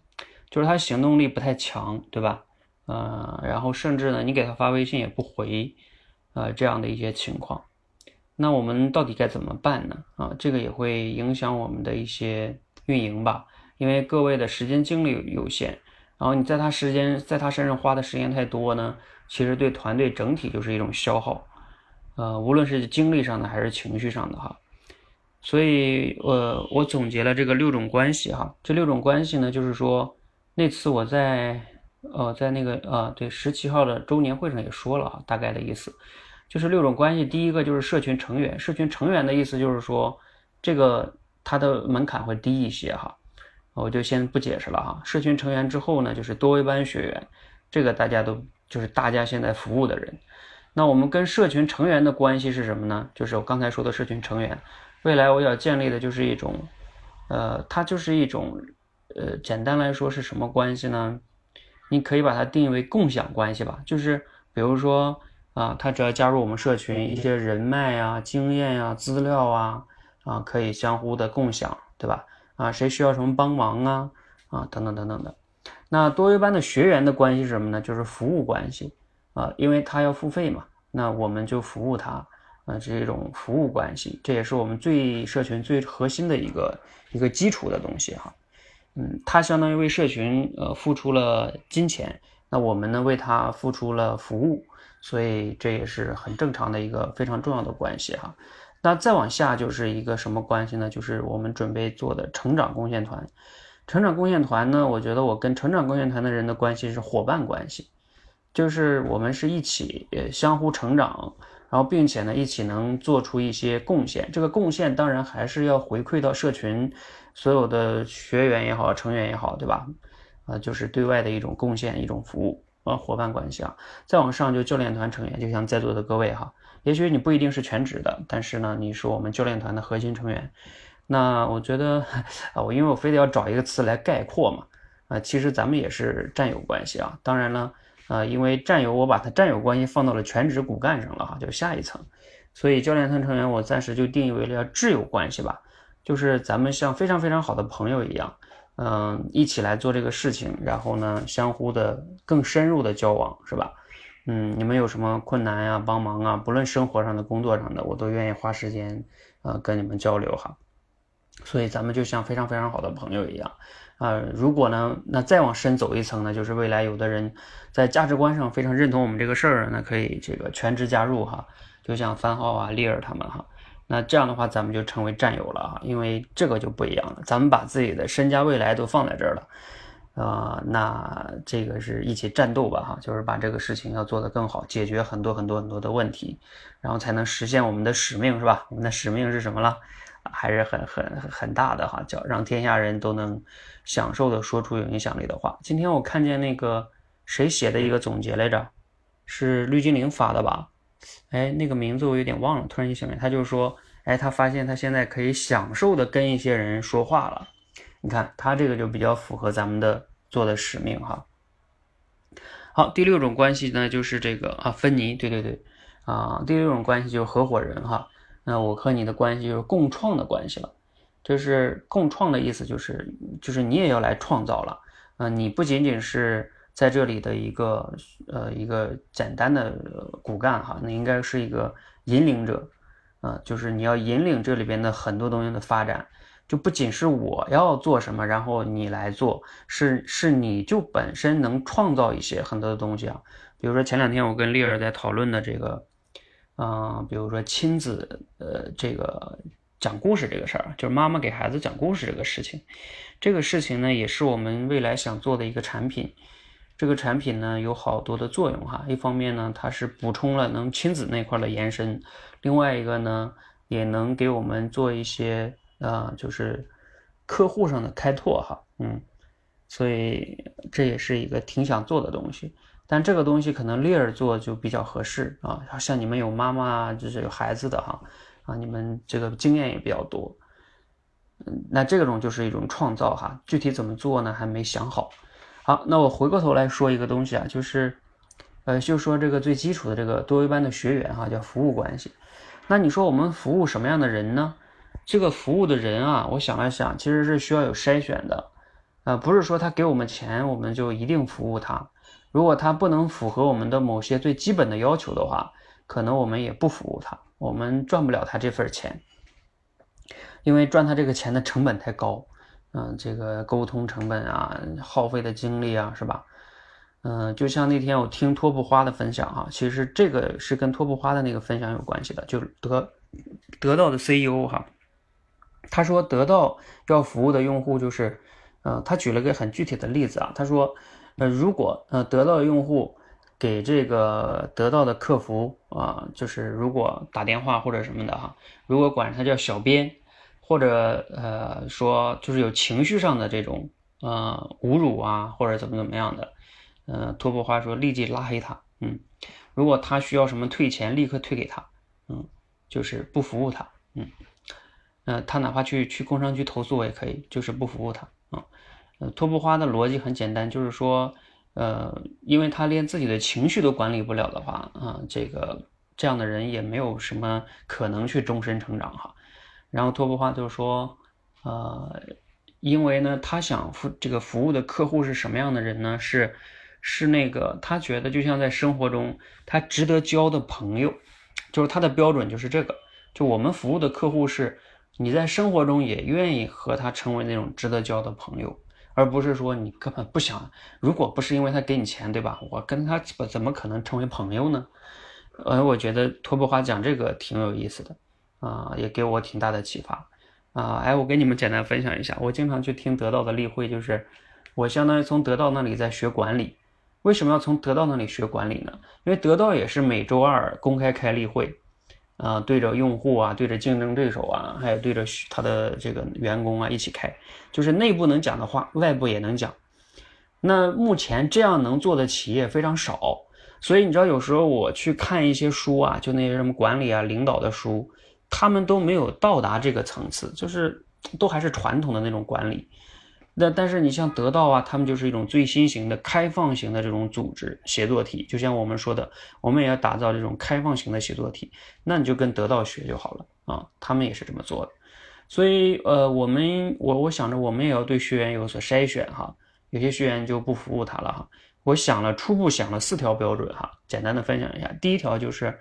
就是他行动力不太强，对吧？呃，然后甚至呢，你给他发微信也不回，呃，这样的一些情况，那我们到底该怎么办呢？啊，这个也会影响我们的一些运营吧，因为各位的时间精力有限，然后你在他时间在他身上花的时间太多呢。其实对团队整体就是一种消耗，呃，无论是精力上的还是情绪上的哈。所以，呃，我总结了这个六种关系哈。这六种关系呢，就是说那次我在呃在那个呃对十七号的周年会上也说了啊，大概的意思就是六种关系。第一个就是社群成员，社群成员的意思就是说这个它的门槛会低一些哈，我就先不解释了哈。社群成员之后呢，就是多维班学员，这个大家都。就是大家现在服务的人，那我们跟社群成员的关系是什么呢？就是我刚才说的社群成员，未来我要建立的就是一种，呃，它就是一种，呃，简单来说是什么关系呢？你可以把它定义为共享关系吧，就是比如说啊，他只要加入我们社群，一些人脉啊、经验啊、资料啊，啊，可以相互的共享，对吧？啊，谁需要什么帮忙啊？啊，等等等等的。那多维班的学员的关系是什么呢？就是服务关系啊，因为他要付费嘛，那我们就服务他啊，这是一种服务关系，这也是我们最社群最核心的一个一个基础的东西哈。嗯，他相当于为社群呃付出了金钱，那我们呢为他付出了服务，所以这也是很正常的一个非常重要的关系哈。那再往下就是一个什么关系呢？就是我们准备做的成长贡献团。成长贡献团呢？我觉得我跟成长贡献团的人的关系是伙伴关系，就是我们是一起呃相互成长，然后并且呢一起能做出一些贡献。这个贡献当然还是要回馈到社群所有的学员也好，成员也好，对吧？啊，就是对外的一种贡献，一种服务啊，伙伴关系啊。再往上就教练团成员，就像在座的各位哈，也许你不一定是全职的，但是呢，你是我们教练团的核心成员。那我觉得啊，我因为我非得要找一个词来概括嘛，啊，其实咱们也是战友关系啊。当然了，啊，因为战友，我把他战友关系放到了全职骨干上了哈，就下一层。所以教练团成员，我暂时就定义为了要挚友关系吧，就是咱们像非常非常好的朋友一样，嗯，一起来做这个事情，然后呢，相互的更深入的交往，是吧？嗯，你们有什么困难呀、帮忙啊，不论生活上的、工作上的，我都愿意花时间，呃，跟你们交流哈。所以咱们就像非常非常好的朋友一样，啊，如果呢，那再往深走一层呢，就是未来有的人在价值观上非常认同我们这个事儿，那可以这个全职加入哈，就像番号啊、利尔他们哈，那这样的话咱们就成为战友了哈，因为这个就不一样了，咱们把自己的身家未来都放在这儿了，啊，那这个是一起战斗吧哈，就是把这个事情要做得更好，解决很多很多很多的问题，然后才能实现我们的使命是吧？我们的使命是什么了？还是很很很大的哈，叫让天下人都能享受的说出有影响力的话。今天我看见那个谁写的一个总结来着，是绿精灵发的吧？哎，那个名字我有点忘了，突然一想起他就说，哎，他发现他现在可以享受的跟一些人说话了。你看他这个就比较符合咱们的做的使命哈。好，第六种关系呢就是这个啊，芬妮，对对对，啊，第六种关系就是合伙人哈。那我和你的关系就是共创的关系了，就是共创的意思就是，就是你也要来创造了，啊，你不仅仅是在这里的一个呃一个简单的骨干哈，那应该是一个引领者啊，就是你要引领这里边的很多东西的发展，就不仅是我要做什么，然后你来做，是是你就本身能创造一些很多的东西啊，比如说前两天我跟丽儿在讨论的这个。啊，比如说亲子，呃，这个讲故事这个事儿，就是妈妈给孩子讲故事这个事情，这个事情呢，也是我们未来想做的一个产品。这个产品呢，有好多的作用哈。一方面呢，它是补充了能亲子那块的延伸；另外一个呢，也能给我们做一些啊，就是客户上的开拓哈。嗯，所以这也是一个挺想做的东西。但这个东西可能丽儿做就比较合适啊，像你们有妈妈就是有孩子的哈，啊，你们这个经验也比较多，嗯，那这种就是一种创造哈，具体怎么做呢？还没想好。好，那我回过头来说一个东西啊，就是，呃，就说这个最基础的这个多维班的学员哈，叫服务关系。那你说我们服务什么样的人呢？这个服务的人啊，我想了想，其实是需要有筛选的，啊，不是说他给我们钱，我们就一定服务他。如果他不能符合我们的某些最基本的要求的话，可能我们也不服务他，我们赚不了他这份钱，因为赚他这个钱的成本太高，嗯，这个沟通成本啊，耗费的精力啊，是吧？嗯，就像那天我听托布花的分享哈，其实这个是跟托布花的那个分享有关系的，就得得到的 CEO 哈，他说得到要服务的用户就是，呃，他举了个很具体的例子啊，他说。呃如果呃得到的用户给这个得到的客服啊，就是如果打电话或者什么的哈，如果管他叫小编，或者呃说就是有情绪上的这种呃侮辱啊或者怎么怎么样的，呃托布话说立即拉黑他，嗯，如果他需要什么退钱，立刻退给他，嗯，就是不服务他，嗯，呃他哪怕去去工商局投诉也可以，就是不服务他，啊。呃，托布花的逻辑很简单，就是说，呃，因为他连自己的情绪都管理不了的话，啊，这个这样的人也没有什么可能去终身成长哈。然后托布花就说，呃，因为呢，他想服这个服务的客户是什么样的人呢？是是那个他觉得就像在生活中他值得交的朋友，就是他的标准就是这个，就我们服务的客户是你在生活中也愿意和他成为那种值得交的朋友。而不是说你根本不想，如果不是因为他给你钱，对吧？我跟他怎么可能成为朋友呢？呃，我觉得托布花讲这个挺有意思的，啊，也给我挺大的启发，啊，哎，我给你们简单分享一下，我经常去听得到的例会，就是我相当于从得到那里在学管理。为什么要从得到那里学管理呢？因为得到也是每周二公开开例会。啊，对着用户啊，对着竞争对手啊，还有对着他的这个员工啊一起开，就是内部能讲的话，外部也能讲。那目前这样能做的企业非常少，所以你知道，有时候我去看一些书啊，就那些什么管理啊、领导的书，他们都没有到达这个层次，就是都还是传统的那种管理。那但是你像得到啊，他们就是一种最新型的开放型的这种组织协作体，就像我们说的，我们也要打造这种开放型的协作体，那你就跟得到学就好了啊，他们也是这么做的。所以呃，我们我我想着我们也要对学员有所筛选哈，有些学员就不服务他了哈。我想了初步想了四条标准哈，简单的分享一下。第一条就是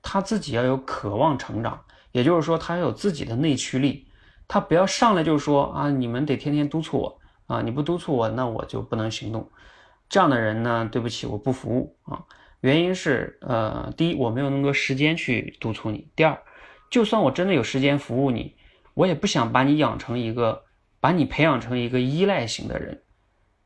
他自己要有渴望成长，也就是说他要有自己的内驱力。他不要上来就说啊，你们得天天督促我啊，你不督促我，那我就不能行动。这样的人呢，对不起，我不服务啊。原因是，呃，第一，我没有那么多时间去督促你；第二，就算我真的有时间服务你，我也不想把你养成一个，把你培养成一个依赖型的人。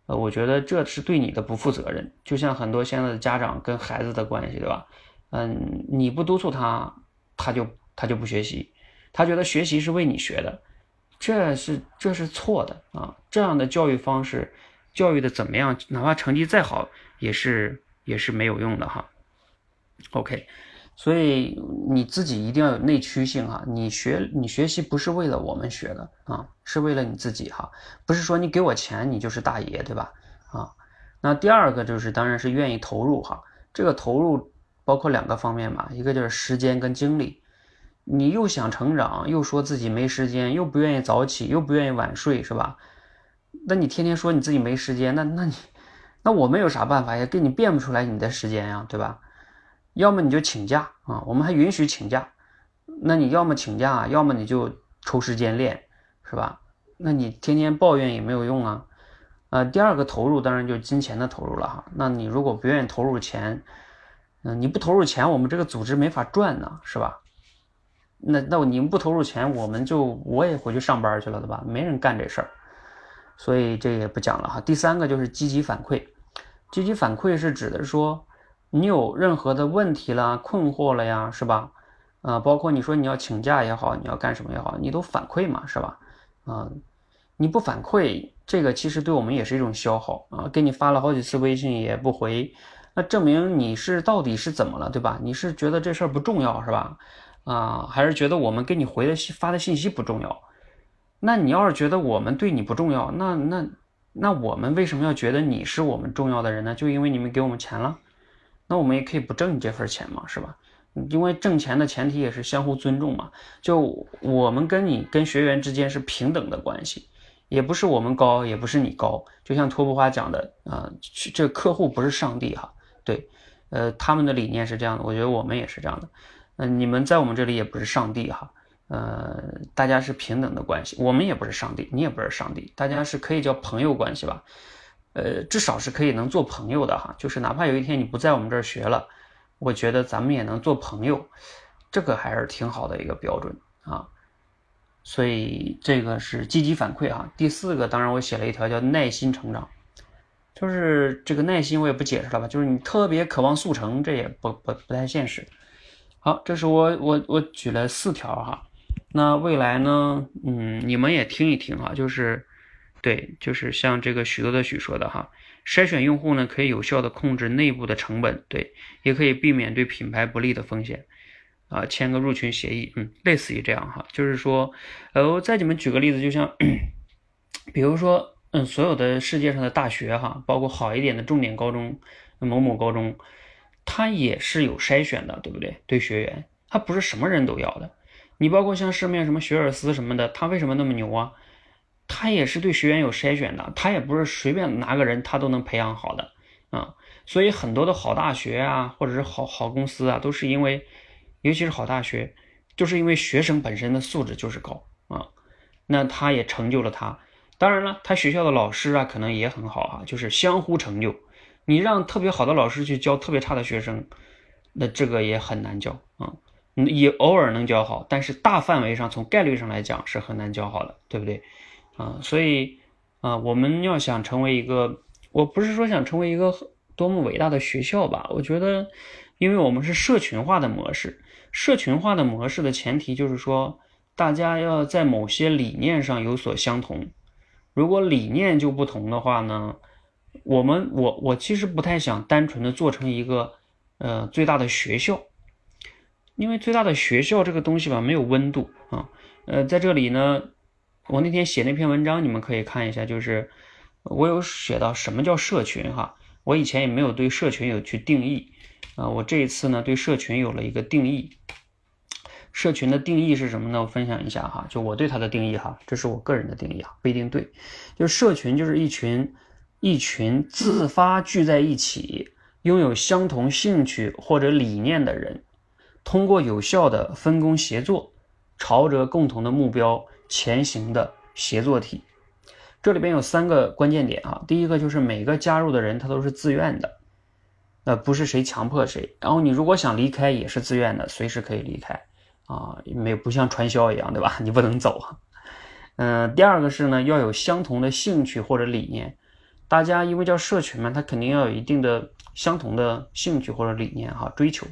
呃，我觉得这是对你的不负责任。就像很多现在的家长跟孩子的关系，对吧？嗯，你不督促他，他就他就不学习，他觉得学习是为你学的。这是这是错的啊！这样的教育方式，教育的怎么样？哪怕成绩再好，也是也是没有用的哈。OK，所以你自己一定要有内驱性哈。你学你学习不是为了我们学的啊，是为了你自己哈。不是说你给我钱你就是大爷对吧？啊，那第二个就是当然是愿意投入哈。这个投入包括两个方面嘛，一个就是时间跟精力。你又想成长，又说自己没时间，又不愿意早起，又不愿意晚睡，是吧？那你天天说你自己没时间，那那你，那我们有啥办法？也给你变不出来你的时间呀，对吧？要么你就请假啊，我们还允许请假。那你要么请假，要么你就抽时间练，是吧？那你天天抱怨也没有用啊。呃，第二个投入当然就是金钱的投入了哈。那你如果不愿意投入钱，嗯，你不投入钱，我们这个组织没法转呢，是吧？那那你们不投入钱，我们就我也回去上班去了，对吧？没人干这事儿，所以这也不讲了哈。第三个就是积极反馈，积极反馈是指的说，你有任何的问题啦、困惑了呀，是吧？啊，包括你说你要请假也好，你要干什么也好，你都反馈嘛，是吧？啊，你不反馈。这个其实对我们也是一种消耗啊！给你发了好几次微信也不回，那证明你是到底是怎么了，对吧？你是觉得这事儿不重要是吧？啊，还是觉得我们给你回的信发的信息不重要？那你要是觉得我们对你不重要，那那那我们为什么要觉得你是我们重要的人呢？就因为你们给我们钱了，那我们也可以不挣你这份钱嘛，是吧？因为挣钱的前提也是相互尊重嘛，就我们跟你跟学员之间是平等的关系。也不是我们高，也不是你高，就像托布花讲的啊，这客户不是上帝哈，对，呃，他们的理念是这样的，我觉得我们也是这样的，嗯，你们在我们这里也不是上帝哈，呃，大家是平等的关系，我们也不是上帝，你也不是上帝，大家是可以叫朋友关系吧，呃，至少是可以能做朋友的哈，就是哪怕有一天你不在我们这儿学了，我觉得咱们也能做朋友，这个还是挺好的一个标准啊。所以这个是积极反馈哈。第四个，当然我写了一条叫耐心成长，就是这个耐心我也不解释了吧，就是你特别渴望速成，这也不不不太现实。好，这是我我我举了四条哈。那未来呢，嗯，你们也听一听哈，就是对，就是像这个许多的许说的哈，筛选用户呢可以有效的控制内部的成本，对，也可以避免对品牌不利的风险。啊，签个入群协议，嗯，类似于这样哈，就是说，呃，我再给你们举个例子，就像，比如说，嗯，所有的世界上的大学哈，包括好一点的重点高中，某某高中，它也是有筛选的，对不对？对学员，它不是什么人都要的。你包括像市面什么学而思什么的，他为什么那么牛啊？他也是对学员有筛选的，他也不是随便拿个人他都能培养好的啊。所以很多的好大学啊，或者是好好公司啊，都是因为。尤其是好大学，就是因为学生本身的素质就是高啊，那他也成就了他。当然了，他学校的老师啊，可能也很好啊，就是相互成就。你让特别好的老师去教特别差的学生，那这个也很难教啊。也偶尔能教好，但是大范围上从概率上来讲是很难教好的，对不对啊？所以啊，我们要想成为一个，我不是说想成为一个多么伟大的学校吧，我觉得，因为我们是社群化的模式。社群化的模式的前提就是说，大家要在某些理念上有所相同。如果理念就不同的话呢，我们我我其实不太想单纯的做成一个呃最大的学校，因为最大的学校这个东西吧没有温度啊。呃，在这里呢，我那天写那篇文章你们可以看一下，就是我有写到什么叫社群哈。我以前也没有对社群有去定义。啊，我这一次呢对社群有了一个定义。社群的定义是什么呢？我分享一下哈，就我对它的定义哈，这是我个人的定义啊，不一定对。就社群就是一群一群自发聚在一起，拥有相同兴趣或者理念的人，通过有效的分工协作，朝着共同的目标前行的协作体。这里边有三个关键点啊，第一个就是每个加入的人他都是自愿的。呃，不是谁强迫谁，然后你如果想离开也是自愿的，随时可以离开啊，没有不像传销一样，对吧？你不能走。嗯，第二个是呢，要有相同的兴趣或者理念，大家因为叫社群嘛，他肯定要有一定的相同的兴趣或者理念哈，追求。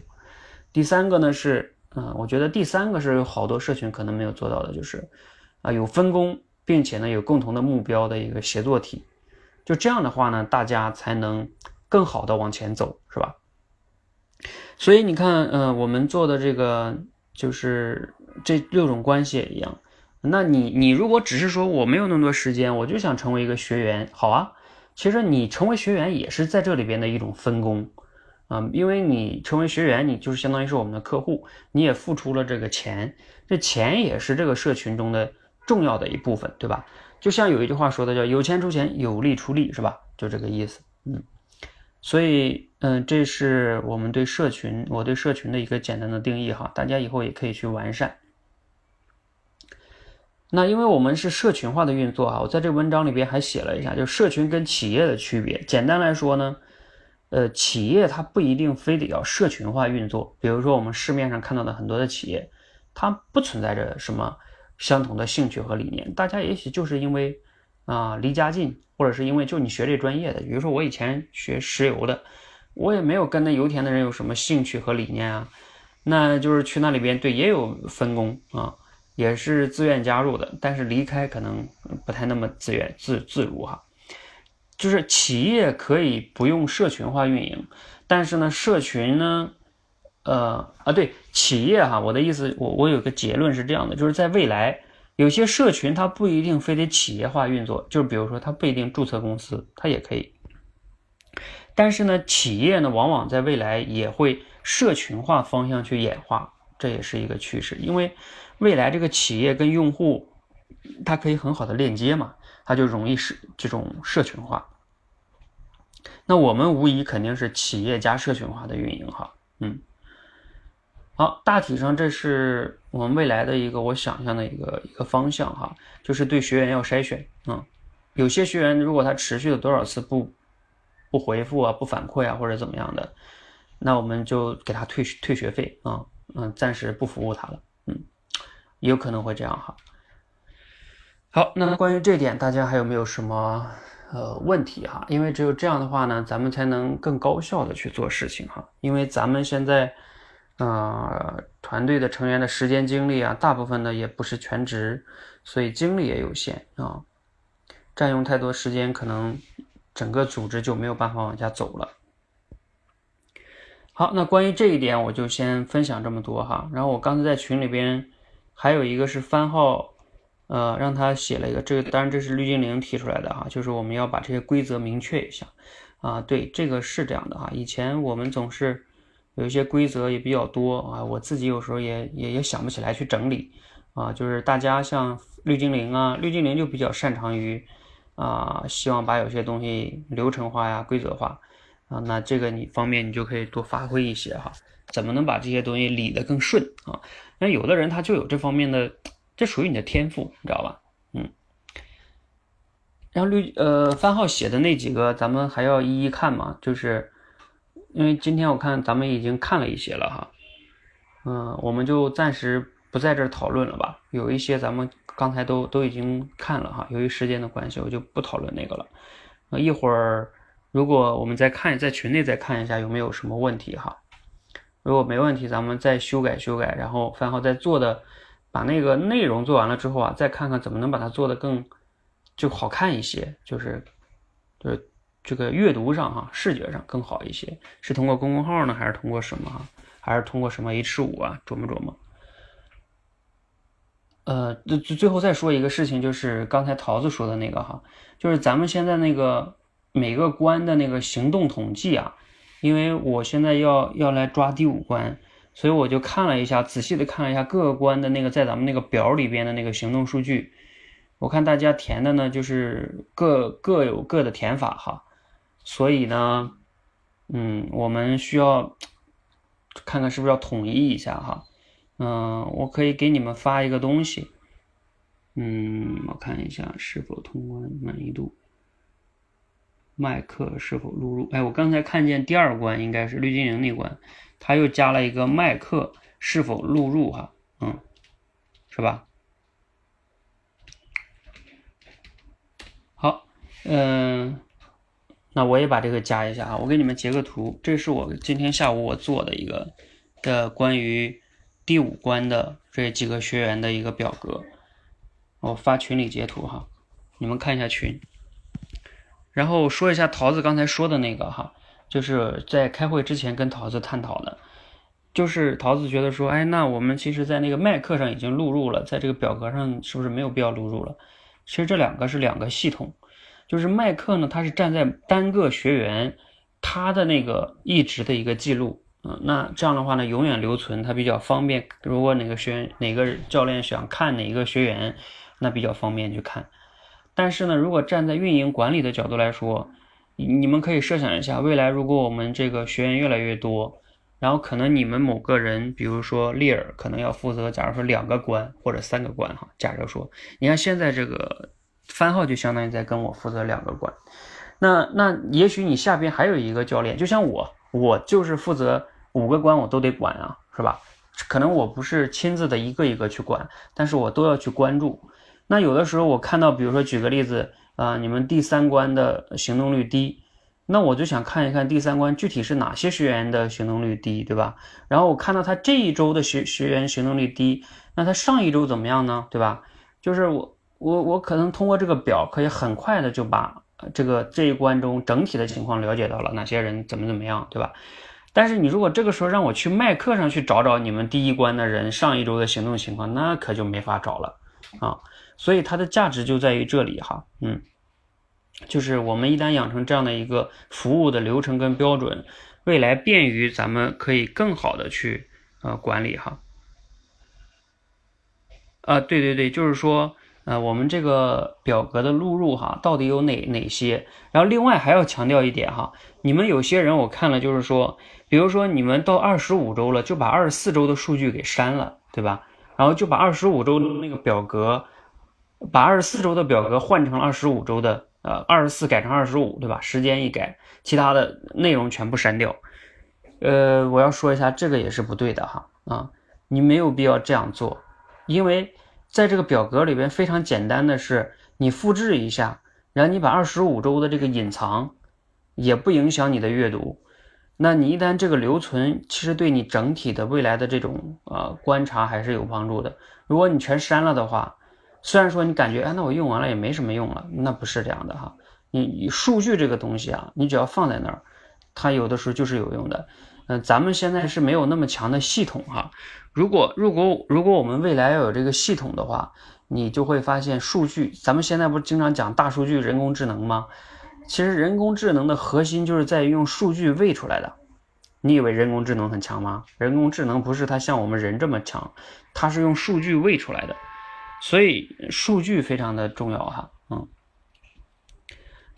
第三个呢是，嗯，我觉得第三个是有好多社群可能没有做到的，就是啊有分工，并且呢有共同的目标的一个协作体，就这样的话呢，大家才能。更好的往前走，是吧？所以你看，嗯，我们做的这个就是这六种关系也一样。那你你如果只是说我没有那么多时间，我就想成为一个学员，好啊。其实你成为学员也是在这里边的一种分工啊，因为你成为学员，你就是相当于是我们的客户，你也付出了这个钱，这钱也是这个社群中的重要的一部分，对吧？就像有一句话说的叫“有钱出钱，有力出力”，是吧？就这个意思，嗯。所以，嗯，这是我们对社群，我对社群的一个简单的定义哈，大家以后也可以去完善。那因为我们是社群化的运作啊，我在这文章里边还写了一下，就社群跟企业的区别。简单来说呢，呃，企业它不一定非得要社群化运作。比如说我们市面上看到的很多的企业，它不存在着什么相同的兴趣和理念，大家也许就是因为啊离家近，或者是因为就你学这专业的，比如说我以前学石油的，我也没有跟那油田的人有什么兴趣和理念啊，那就是去那里边对也有分工啊。也是自愿加入的，但是离开可能不太那么自愿自自如哈。就是企业可以不用社群化运营，但是呢，社群呢，呃啊对，企业哈，我的意思，我我有个结论是这样的，就是在未来，有些社群它不一定非得企业化运作，就是比如说它不一定注册公司，它也可以。但是呢，企业呢，往往在未来也会社群化方向去演化，这也是一个趋势，因为。未来这个企业跟用户，它可以很好的链接嘛，它就容易是这种社群化。那我们无疑肯定是企业加社群化的运营哈，嗯，好，大体上这是我们未来的一个我想象的一个一个方向哈，就是对学员要筛选啊，有些学员如果他持续了多少次不不回复啊、不反馈啊或者怎么样的，那我们就给他退退学费啊，嗯，暂时不服务他了。也有可能会这样哈。好，那关于这点，大家还有没有什么呃问题哈？因为只有这样的话呢，咱们才能更高效的去做事情哈。因为咱们现在呃团队的成员的时间精力啊，大部分呢也不是全职，所以精力也有限啊，占用太多时间，可能整个组织就没有办法往下走了。好，那关于这一点，我就先分享这么多哈。然后我刚才在群里边。还有一个是番号，呃，让他写了一个这个，当然这是绿精灵提出来的哈，就是我们要把这些规则明确一下啊。对，这个是这样的哈。以前我们总是有一些规则也比较多啊，我自己有时候也也也想不起来去整理啊。就是大家像绿精灵啊，绿精灵就比较擅长于啊，希望把有些东西流程化呀、规则化啊。那这个你方面你就可以多发挥一些哈。怎么能把这些东西理得更顺啊？那有的人他就有这方面的，这属于你的天赋，你知道吧？嗯。然后绿呃番号写的那几个，咱们还要一一看嘛？就是因为今天我看咱们已经看了一些了哈，嗯，我们就暂时不在这讨论了吧。有一些咱们刚才都都已经看了哈，由于时间的关系，我就不讨论那个了。呃，一会儿如果我们再看在群内再看一下有没有什么问题哈。如果没问题，咱们再修改修改，然后番号再做的，把那个内容做完了之后啊，再看看怎么能把它做的更就好看一些，就是就是这个阅读上哈，视觉上更好一些。是通过公众号呢，还是通过什么哈？还是通过什么 H 五啊？琢磨琢磨。呃，最最后再说一个事情，就是刚才桃子说的那个哈，就是咱们现在那个每个关的那个行动统计啊。因为我现在要要来抓第五关，所以我就看了一下，仔细的看了一下各个关的那个在咱们那个表里边的那个行动数据。我看大家填的呢，就是各各有各的填法哈。所以呢，嗯，我们需要看看是不是要统一一下哈。嗯，我可以给你们发一个东西。嗯，我看一下是否通关满意度。麦克是否录入？哎，我刚才看见第二关应该是绿精灵那关，他又加了一个麦克是否录入哈，嗯，是吧？好，嗯，那我也把这个加一下啊，我给你们截个图，这是我今天下午我做的一个的关于第五关的这几个学员的一个表格，我发群里截图哈，你们看一下群。然后说一下桃子刚才说的那个哈，就是在开会之前跟桃子探讨的，就是桃子觉得说，哎，那我们其实，在那个麦克上已经录入了，在这个表格上是不是没有必要录入了？其实这两个是两个系统，就是麦克呢，它是站在单个学员他的那个一直的一个记录，嗯，那这样的话呢，永远留存，它比较方便。如果哪个学员哪个教练想看哪个学员，那比较方便去看。但是呢，如果站在运营管理的角度来说，你们可以设想一下，未来如果我们这个学员越来越多，然后可能你们某个人，比如说利尔，可能要负责，假如说两个关或者三个关哈。假如说，你看现在这个番号就相当于在跟我负责两个关，那那也许你下边还有一个教练，就像我，我就是负责五个关我都得管啊，是吧？可能我不是亲自的一个一个去管，但是我都要去关注。那有的时候我看到，比如说举个例子啊，你们第三关的行动率低，那我就想看一看第三关具体是哪些学员的行动率低，对吧？然后我看到他这一周的学学员行动率低，那他上一周怎么样呢？对吧？就是我我我可能通过这个表可以很快的就把这个这一关中整体的情况了解到了哪些人怎么怎么样，对吧？但是你如果这个时候让我去麦课上去找找你们第一关的人上一周的行动情况，那可就没法找了啊！所以它的价值就在于这里哈，嗯，就是我们一旦养成这样的一个服务的流程跟标准，未来便于咱们可以更好的去呃管理哈。啊，对对对，就是说。呃，我们这个表格的录入哈，到底有哪哪些？然后另外还要强调一点哈，你们有些人我看了，就是说，比如说你们到二十五周了，就把二十四周的数据给删了，对吧？然后就把二十五周那个表格，把二十四周的表格换成二十五周的，呃，二十四改成二十五，对吧？时间一改，其他的内容全部删掉。呃，我要说一下，这个也是不对的哈，啊，你没有必要这样做，因为。在这个表格里边非常简单的是，你复制一下，然后你把二十五周的这个隐藏，也不影响你的阅读。那你一旦这个留存，其实对你整体的未来的这种呃观察还是有帮助的。如果你全删了的话，虽然说你感觉哎，那我用完了也没什么用了，那不是这样的哈。你你数据这个东西啊，你只要放在那儿，它有的时候就是有用的。嗯，咱们现在是没有那么强的系统哈。如果如果如果我们未来要有这个系统的话，你就会发现数据。咱们现在不是经常讲大数据、人工智能吗？其实人工智能的核心就是在于用数据喂出来的。你以为人工智能很强吗？人工智能不是它像我们人这么强，它是用数据喂出来的。所以数据非常的重要哈。嗯，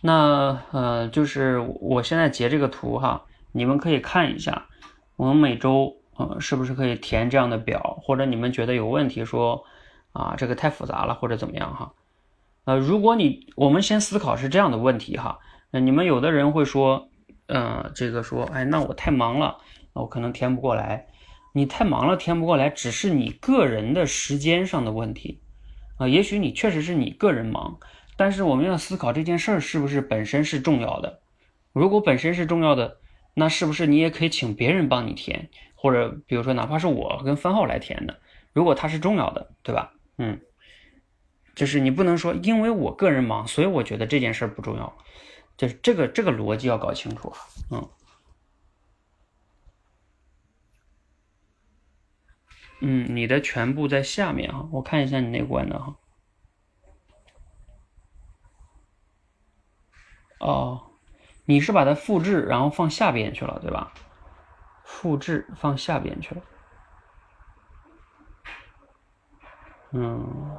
那呃，就是我现在截这个图哈。你们可以看一下，我们每周呃是不是可以填这样的表，或者你们觉得有问题说啊这个太复杂了或者怎么样哈？呃，如果你我们先思考是这样的问题哈，那你们有的人会说，嗯这个说哎那我太忙了，我可能填不过来。你太忙了填不过来，只是你个人的时间上的问题啊，也许你确实是你个人忙，但是我们要思考这件事儿是不是本身是重要的。如果本身是重要的。那是不是你也可以请别人帮你填，或者比如说哪怕是我跟番号来填的，如果它是重要的，对吧？嗯，就是你不能说因为我个人忙，所以我觉得这件事儿不重要，就是这个这个逻辑要搞清楚啊。嗯，嗯，你的全部在下面哈，我看一下你那关的哈。哦。你是把它复制，然后放下边去了，对吧？复制放下边去了。嗯，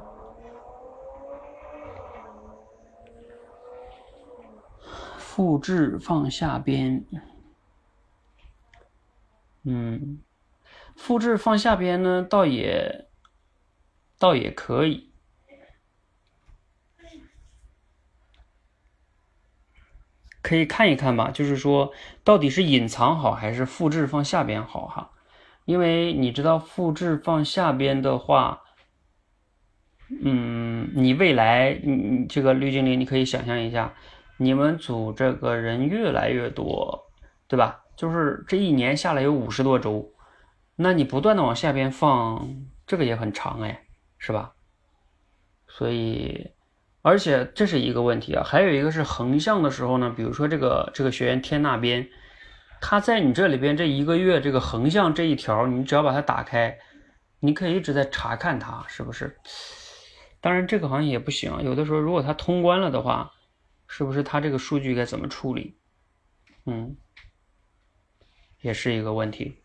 复制放下边。嗯，复制放下边呢，倒也，倒也可以。可以看一看吧，就是说到底是隐藏好还是复制放下边好哈？因为你知道复制放下边的话，嗯，你未来你你这个绿精灵，你可以想象一下，你们组这个人越来越多，对吧？就是这一年下来有五十多周，那你不断的往下边放，这个也很长哎，是吧？所以。而且这是一个问题啊，还有一个是横向的时候呢，比如说这个这个学员天那边，他在你这里边这一个月这个横向这一条，你只要把它打开，你可以一直在查看它是不是。当然这个好像也不行，有的时候如果他通关了的话，是不是他这个数据该怎么处理？嗯，也是一个问题。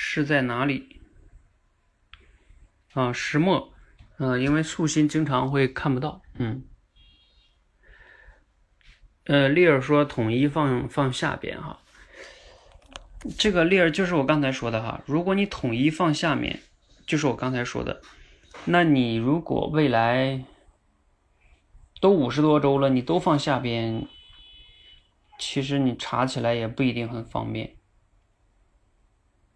是在哪里？啊，石墨，嗯，因为素心经常会看不到，嗯。呃，丽儿说统一放放下边哈，这个丽儿就是我刚才说的哈，如果你统一放下面，就是我刚才说的，那你如果未来都五十多周了，你都放下边，其实你查起来也不一定很方便。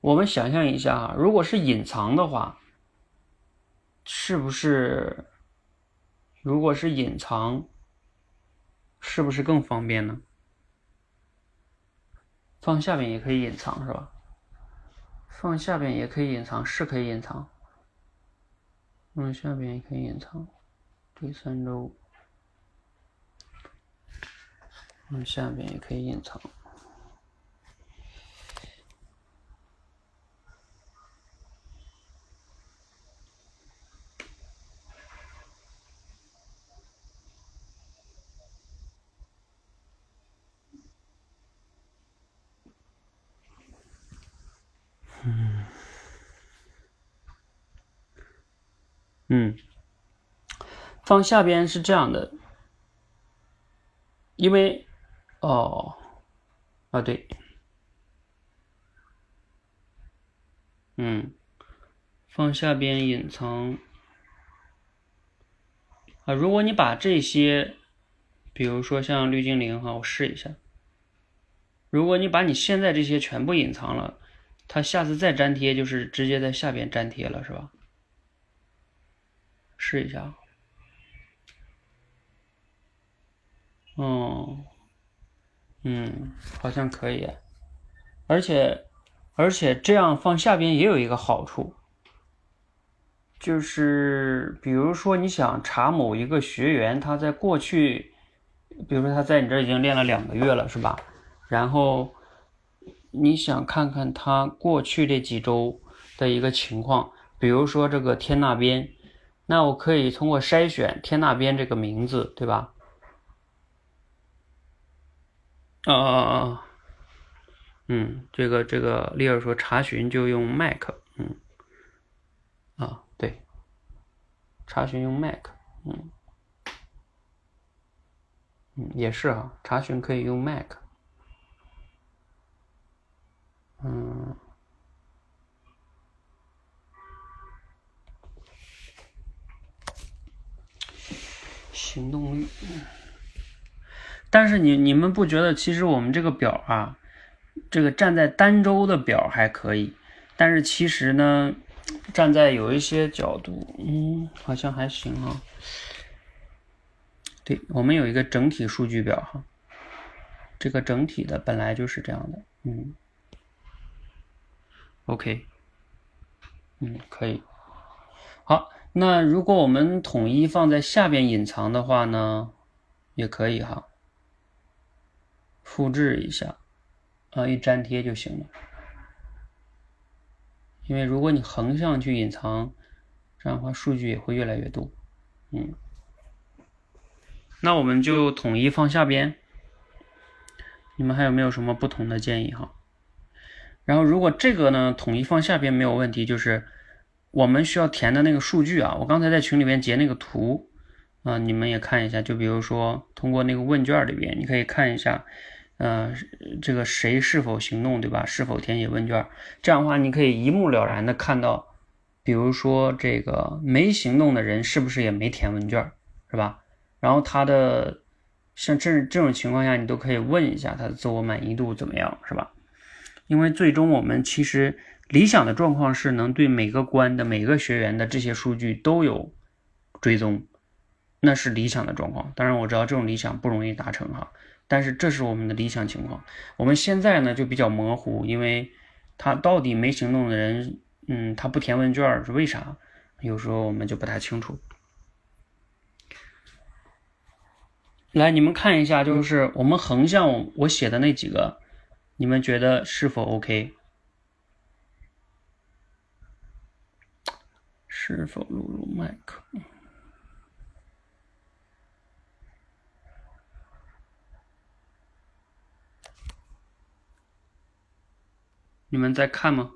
我们想象一下啊，如果是隐藏的话，是不是？如果是隐藏？是不是更方便呢？放下边也可以隐藏是吧？放下边也可以隐藏，是可以隐藏。放下边也可以隐藏。第三周，放下边也可以隐藏。嗯，放下边是这样的，因为，哦，啊对，嗯，放下边隐藏，啊，如果你把这些，比如说像绿精灵哈，我试一下，如果你把你现在这些全部隐藏了。它下次再粘贴就是直接在下边粘贴了，是吧？试一下。哦，嗯，好像可以。而且，而且这样放下边也有一个好处，就是比如说你想查某一个学员，他在过去，比如说他在你这已经练了两个月了，是吧？然后。你想看看他过去这几周的一个情况，比如说这个天那边，那我可以通过筛选天那边这个名字，对吧？啊啊啊！嗯，这个这个例如说查询就用 Mac，嗯，啊对，查询用 Mac，嗯，嗯也是啊，查询可以用 Mac。嗯，行动率。但是你你们不觉得，其实我们这个表啊，这个站在单周的表还可以，但是其实呢，站在有一些角度，嗯，好像还行啊。对我们有一个整体数据表哈，这个整体的本来就是这样的，嗯。OK，嗯，可以。好，那如果我们统一放在下边隐藏的话呢，也可以哈。复制一下，啊，一粘贴就行了。因为如果你横向去隐藏，这样的话数据也会越来越多。嗯，那我们就统一放下边。你们还有没有什么不同的建议哈？然后，如果这个呢，统一放下边没有问题，就是我们需要填的那个数据啊。我刚才在群里面截那个图啊，你们也看一下。就比如说，通过那个问卷里边，你可以看一下，呃，这个谁是否行动，对吧？是否填写问卷？这样的话，你可以一目了然的看到，比如说这个没行动的人是不是也没填问卷，是吧？然后他的像这这种情况下，你都可以问一下他的自我满意度怎么样，是吧？因为最终我们其实理想的状况是能对每个关的每个学员的这些数据都有追踪，那是理想的状况。当然我知道这种理想不容易达成哈，但是这是我们的理想情况。我们现在呢就比较模糊，因为他到底没行动的人，嗯，他不填问卷是为啥？有时候我们就不太清楚。来，你们看一下，就是我们横向我写的那几个。你们觉得是否 OK？是否录入麦克？你们在看吗？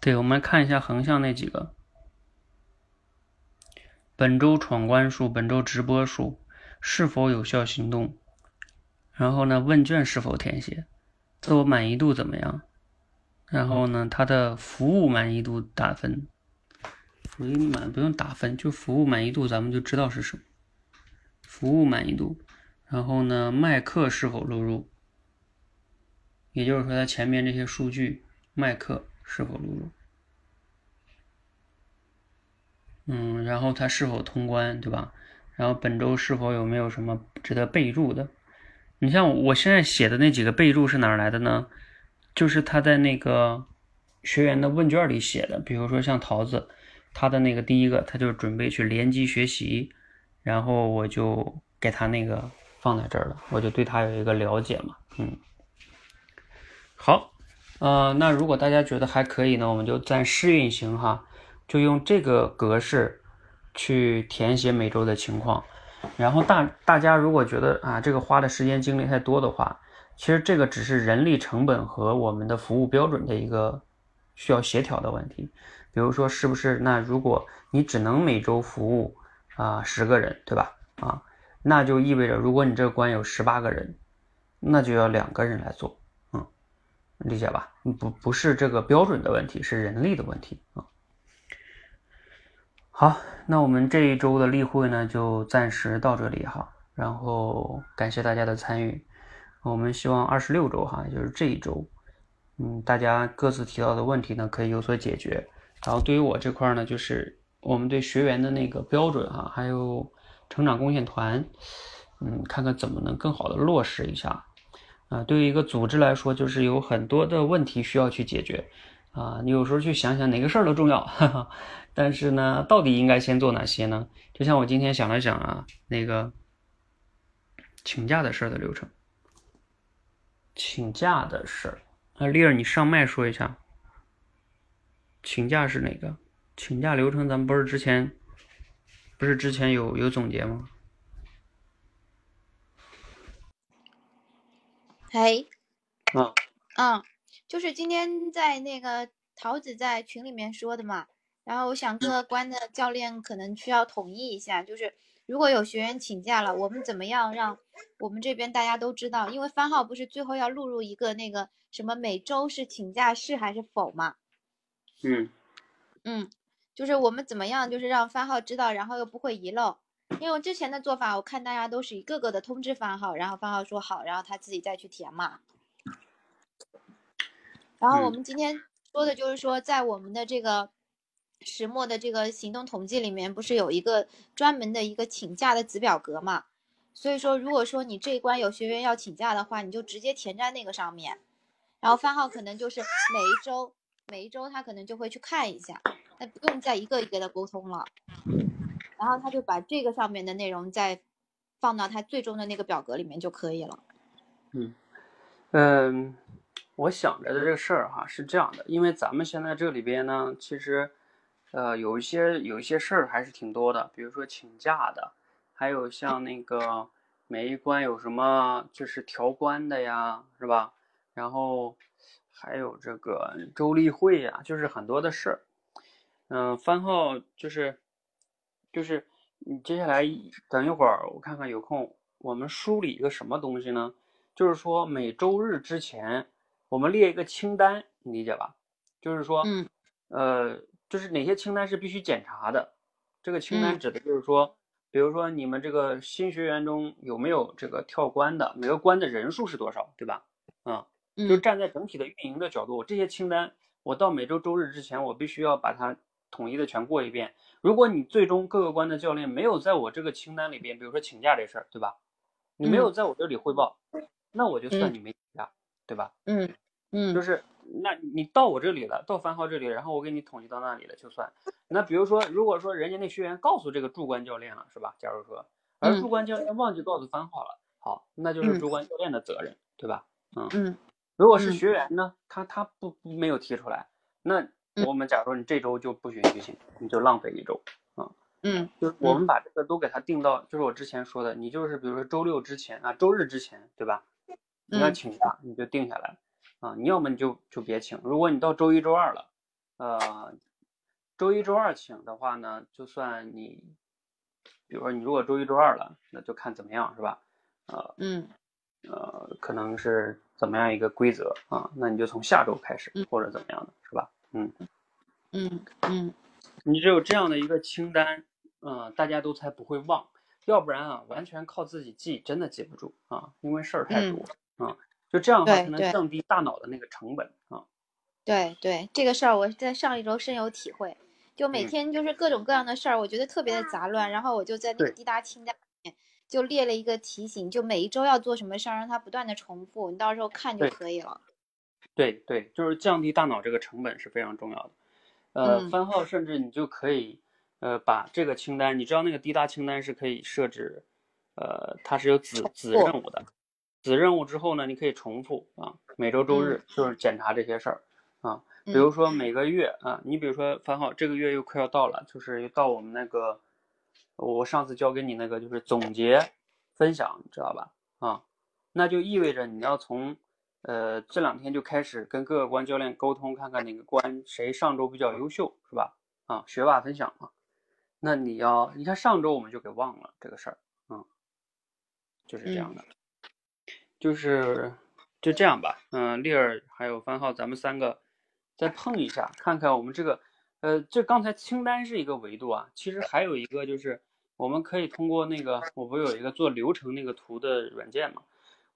对，我们看一下横向那几个。本周闯关数，本周直播数，是否有效行动？然后呢，问卷是否填写？自我满意度怎么样？然后呢，他的服务满意度打分。服务满不用打分，就服务满意度，咱们就知道是什么。服务满意度。然后呢，麦克是否录入？也就是说，它前面这些数据，麦克是否录入？嗯，然后它是否通关，对吧？然后本周是否有没有什么值得备注的？你像我现在写的那几个备注是哪来的呢？就是他在那个学员的问卷里写的。比如说像桃子，他的那个第一个，他就准备去联机学习，然后我就给他那个放在这儿了，我就对他有一个了解嘛。嗯，好，呃，那如果大家觉得还可以呢，我们就暂试运行哈。就用这个格式去填写每周的情况，然后大大家如果觉得啊这个花的时间精力太多的话，其实这个只是人力成本和我们的服务标准的一个需要协调的问题。比如说是不是那如果你只能每周服务啊十个人，对吧？啊，那就意味着如果你这个关有十八个人，那就要两个人来做，嗯，理解吧？不不是这个标准的问题，是人力的问题啊。好，那我们这一周的例会呢，就暂时到这里哈。然后感谢大家的参与，我们希望二十六周哈，就是这一周，嗯，大家各自提到的问题呢，可以有所解决。然后对于我这块呢，就是我们对学员的那个标准哈，还有成长贡献团，嗯，看看怎么能更好的落实一下。啊，对于一个组织来说，就是有很多的问题需要去解决。啊，你有时候去想想哪个事儿都重要，哈哈。但是呢，到底应该先做哪些呢？就像我今天想了想啊，那个请假的事儿的流程，请假的事儿，啊，丽儿，你上麦说一下，请假是哪个？请假流程咱们不是之前不是之前有有总结吗？嘿，啊，嗯。就是今天在那个桃子在群里面说的嘛，然后我想各关的教练可能需要统一一下，就是如果有学员请假了，我们怎么样让我们这边大家都知道？因为番号不是最后要录入一个那个什么每周是请假是还是否嘛？嗯嗯，就是我们怎么样，就是让番号知道，然后又不会遗漏。因为我之前的做法，我看大家都是一个个的通知番号，然后番号说好，然后他自己再去填嘛。然后我们今天说的就是说，在我们的这个石墨的这个行动统计里面，不是有一个专门的一个请假的子表格嘛？所以说，如果说你这一关有学员要请假的话，你就直接填在那个上面，然后番号可能就是每一周每一周他可能就会去看一下，那不用再一个一个的沟通了，然后他就把这个上面的内容再放到他最终的那个表格里面就可以了。嗯嗯。我想着的这个事儿哈是这样的，因为咱们现在这里边呢，其实，呃，有一些有一些事儿还是挺多的，比如说请假的，还有像那个每一关有什么就是调关的呀，是吧？然后还有这个周例会呀，就是很多的事儿。嗯，番号就是就是你接下来等一会儿我看看有空，我们梳理一个什么东西呢？就是说每周日之前。我们列一个清单，你理解吧？就是说，嗯，呃，就是哪些清单是必须检查的。这个清单指的就是说，比如说你们这个新学员中有没有这个跳关的，每个关的人数是多少，对吧？啊，就站在整体的运营的角度，这些清单我到每周周日之前，我必须要把它统一的全过一遍。如果你最终各个关的教练没有在我这个清单里边，比如说请假这事儿，对吧？你没有在我这里汇报，那我就算你没。对吧？嗯嗯，就是那你到我这里了，到番号这里，然后我给你统计到那里了就算。那比如说，如果说人家那学员告诉这个助关教练了，是吧？假如说，而助关教练忘记告诉番号了，好，那就是助关教练的责任，对吧？嗯嗯，如果是学员呢，他他不没有提出来，那我们假如说你这周就不允许请，你就浪费一周啊。嗯，就是我们把这个都给他定到，就是我之前说的，你就是比如说周六之前啊，周日之前，对吧？你要请假，你就定下来啊！你要么你就就别请。如果你到周一、周二了，呃，周一、周二请的话呢，就算你，比如说你如果周一、周二了，那就看怎么样，是吧？呃，嗯呃，可能是怎么样一个规则啊？那你就从下周开始嗯，或者怎么样的，是吧？嗯，嗯嗯你只有这样的一个清单，嗯、大家都才不会忘，要不然啊，完全靠自己记，真的记不住啊，因为事儿太多啊。就这样的话，才能降低大脑的那个成本啊。对对，这个事儿我在上一周深有体会，就每嗯天就是各种各样的事儿，我觉得特别的杂乱，然后我就在那个滴答清单里面就列了一个提醒，就每一周要做什么事儿，让它不断的重复，你到时候看就可以了。对对，就是降低大脑这个成本是非常重要的。呃，嗯番号甚至你就可以，呃，把这个清单，你知道那个滴答清单是可以设置，呃，它是有子子任务的，子任务之后呢，你可以重复啊，每周周日就是检查这些事儿啊，比如嗯说每个月啊，你比如说樊浩这个月又快要到了，就是又到我们那个，我上次教给你那个就是总结分享，知道吧？啊，那就意味着你要从呃，这两天就开始跟各个关教练沟通，看看哪个关谁上周比较优秀，是吧？啊，学霸分享嘛。那你要，你看上周我们就给忘了这个事儿，嗯，就是这样的，就是就这样吧。嗯，丽儿还有番号，咱们三个再碰一下，看看我们这个，呃，这刚才清单是一个维度啊，其实还有一个就是我们可以通过那个，我不有一个做流程那个图的软件嘛。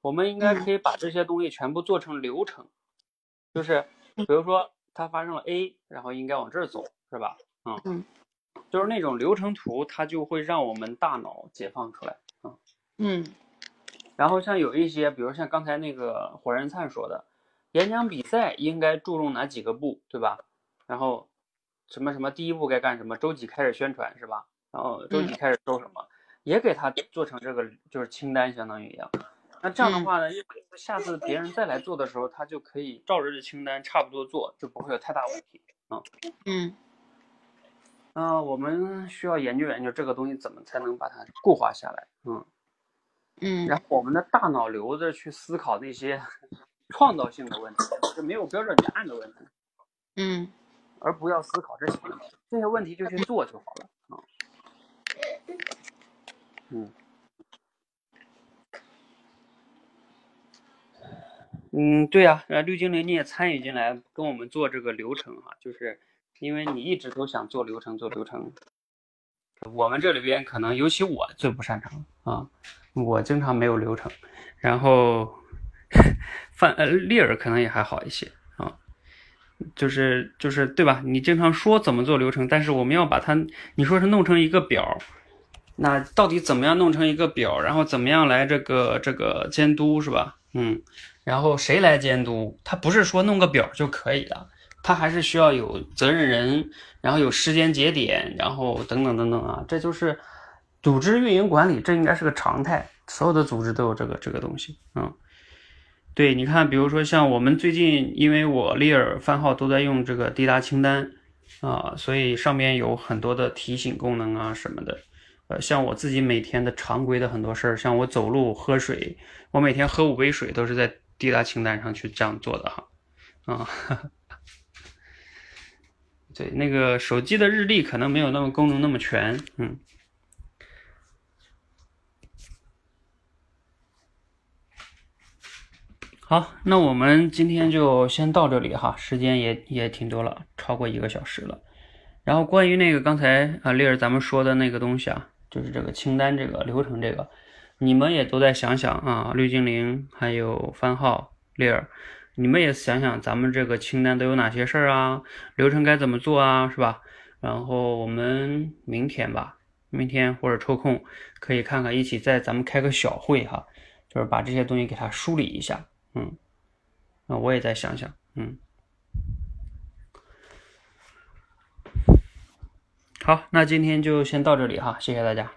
我们应该可以把这些东西全部做成流程，就是比如说它发生了 A，然后应该往这儿走，是吧？嗯嗯，就是那种流程图，它就会让我们大脑解放出来啊。嗯然后像有一些，比如像刚才那个火人灿说的，演讲比赛应该注重哪几个步，对吧？然后什么什么第一步该干什么，周几开始宣传是吧？然后周几开始收什么，也给他做成这个就是清单，相当于一样。那这样的话呢，下次别人再来做的时候，他就可以照着这清单差不多做，就不会有太大问题。嗯嗯、我们需要研究研究这个东西怎么才能把它固化下来。嗯，嗯然后我们的大脑留着去思考那些 创造性的问题，就没有标准答案的问题，嗯而不要思考这些问题。这些问题就去做就好了。啊、嗯。嗯，对呀、呃，绿精灵你也参与进来跟我们做这个流程哈、就是因为你一直都想做流程做流程，我们这里边可能尤其我最不擅长啊，我经常没有流程，然后 范呃丽儿可能也还好一些啊，就是就是对吧？你经常说怎么做流程，但是我们要把它，你说是弄成一个表，那到底怎么样弄成一个表，然后怎么样来这个这个监督是吧？嗯，然后谁来监督？他不是说弄个表就可以了，他还是需要有责任人，然后有时间节点，然后等等等等啊，这就是组织运营管理，这应该是个常态，所有的组织都有这个这个东西，嗯。对，你看，比如说像我们最近，因为我丽尔番号都在用这个滴答清单啊，所以上面有很多的提醒功能啊什么的。呃，像我自己每天的常规的很多事儿，像我走路、喝水，我每天喝五杯水都是在滴答清单上去这样做的哈。啊，对，那个手机的日历可能没有那么功能那么全，嗯。好，那我们今天就先到这里哈，时间也也挺多了，超过一个小时了。然后关于那个刚才啊丽儿咱们说的那个东西啊，就是这个清单这个流程这个，你们也都再想想啊，绿精灵还有番号丽儿，你们也想想咱们这个清单都有哪些事儿啊，流程该怎么做啊，是吧？然后我们明天吧，明天或者抽空可以看看，一起在咱们开个小会哈，就是把这些东西给它梳理一下。嗯，那我也再想想，嗯，好，那今天就先到这里哈，谢谢大家。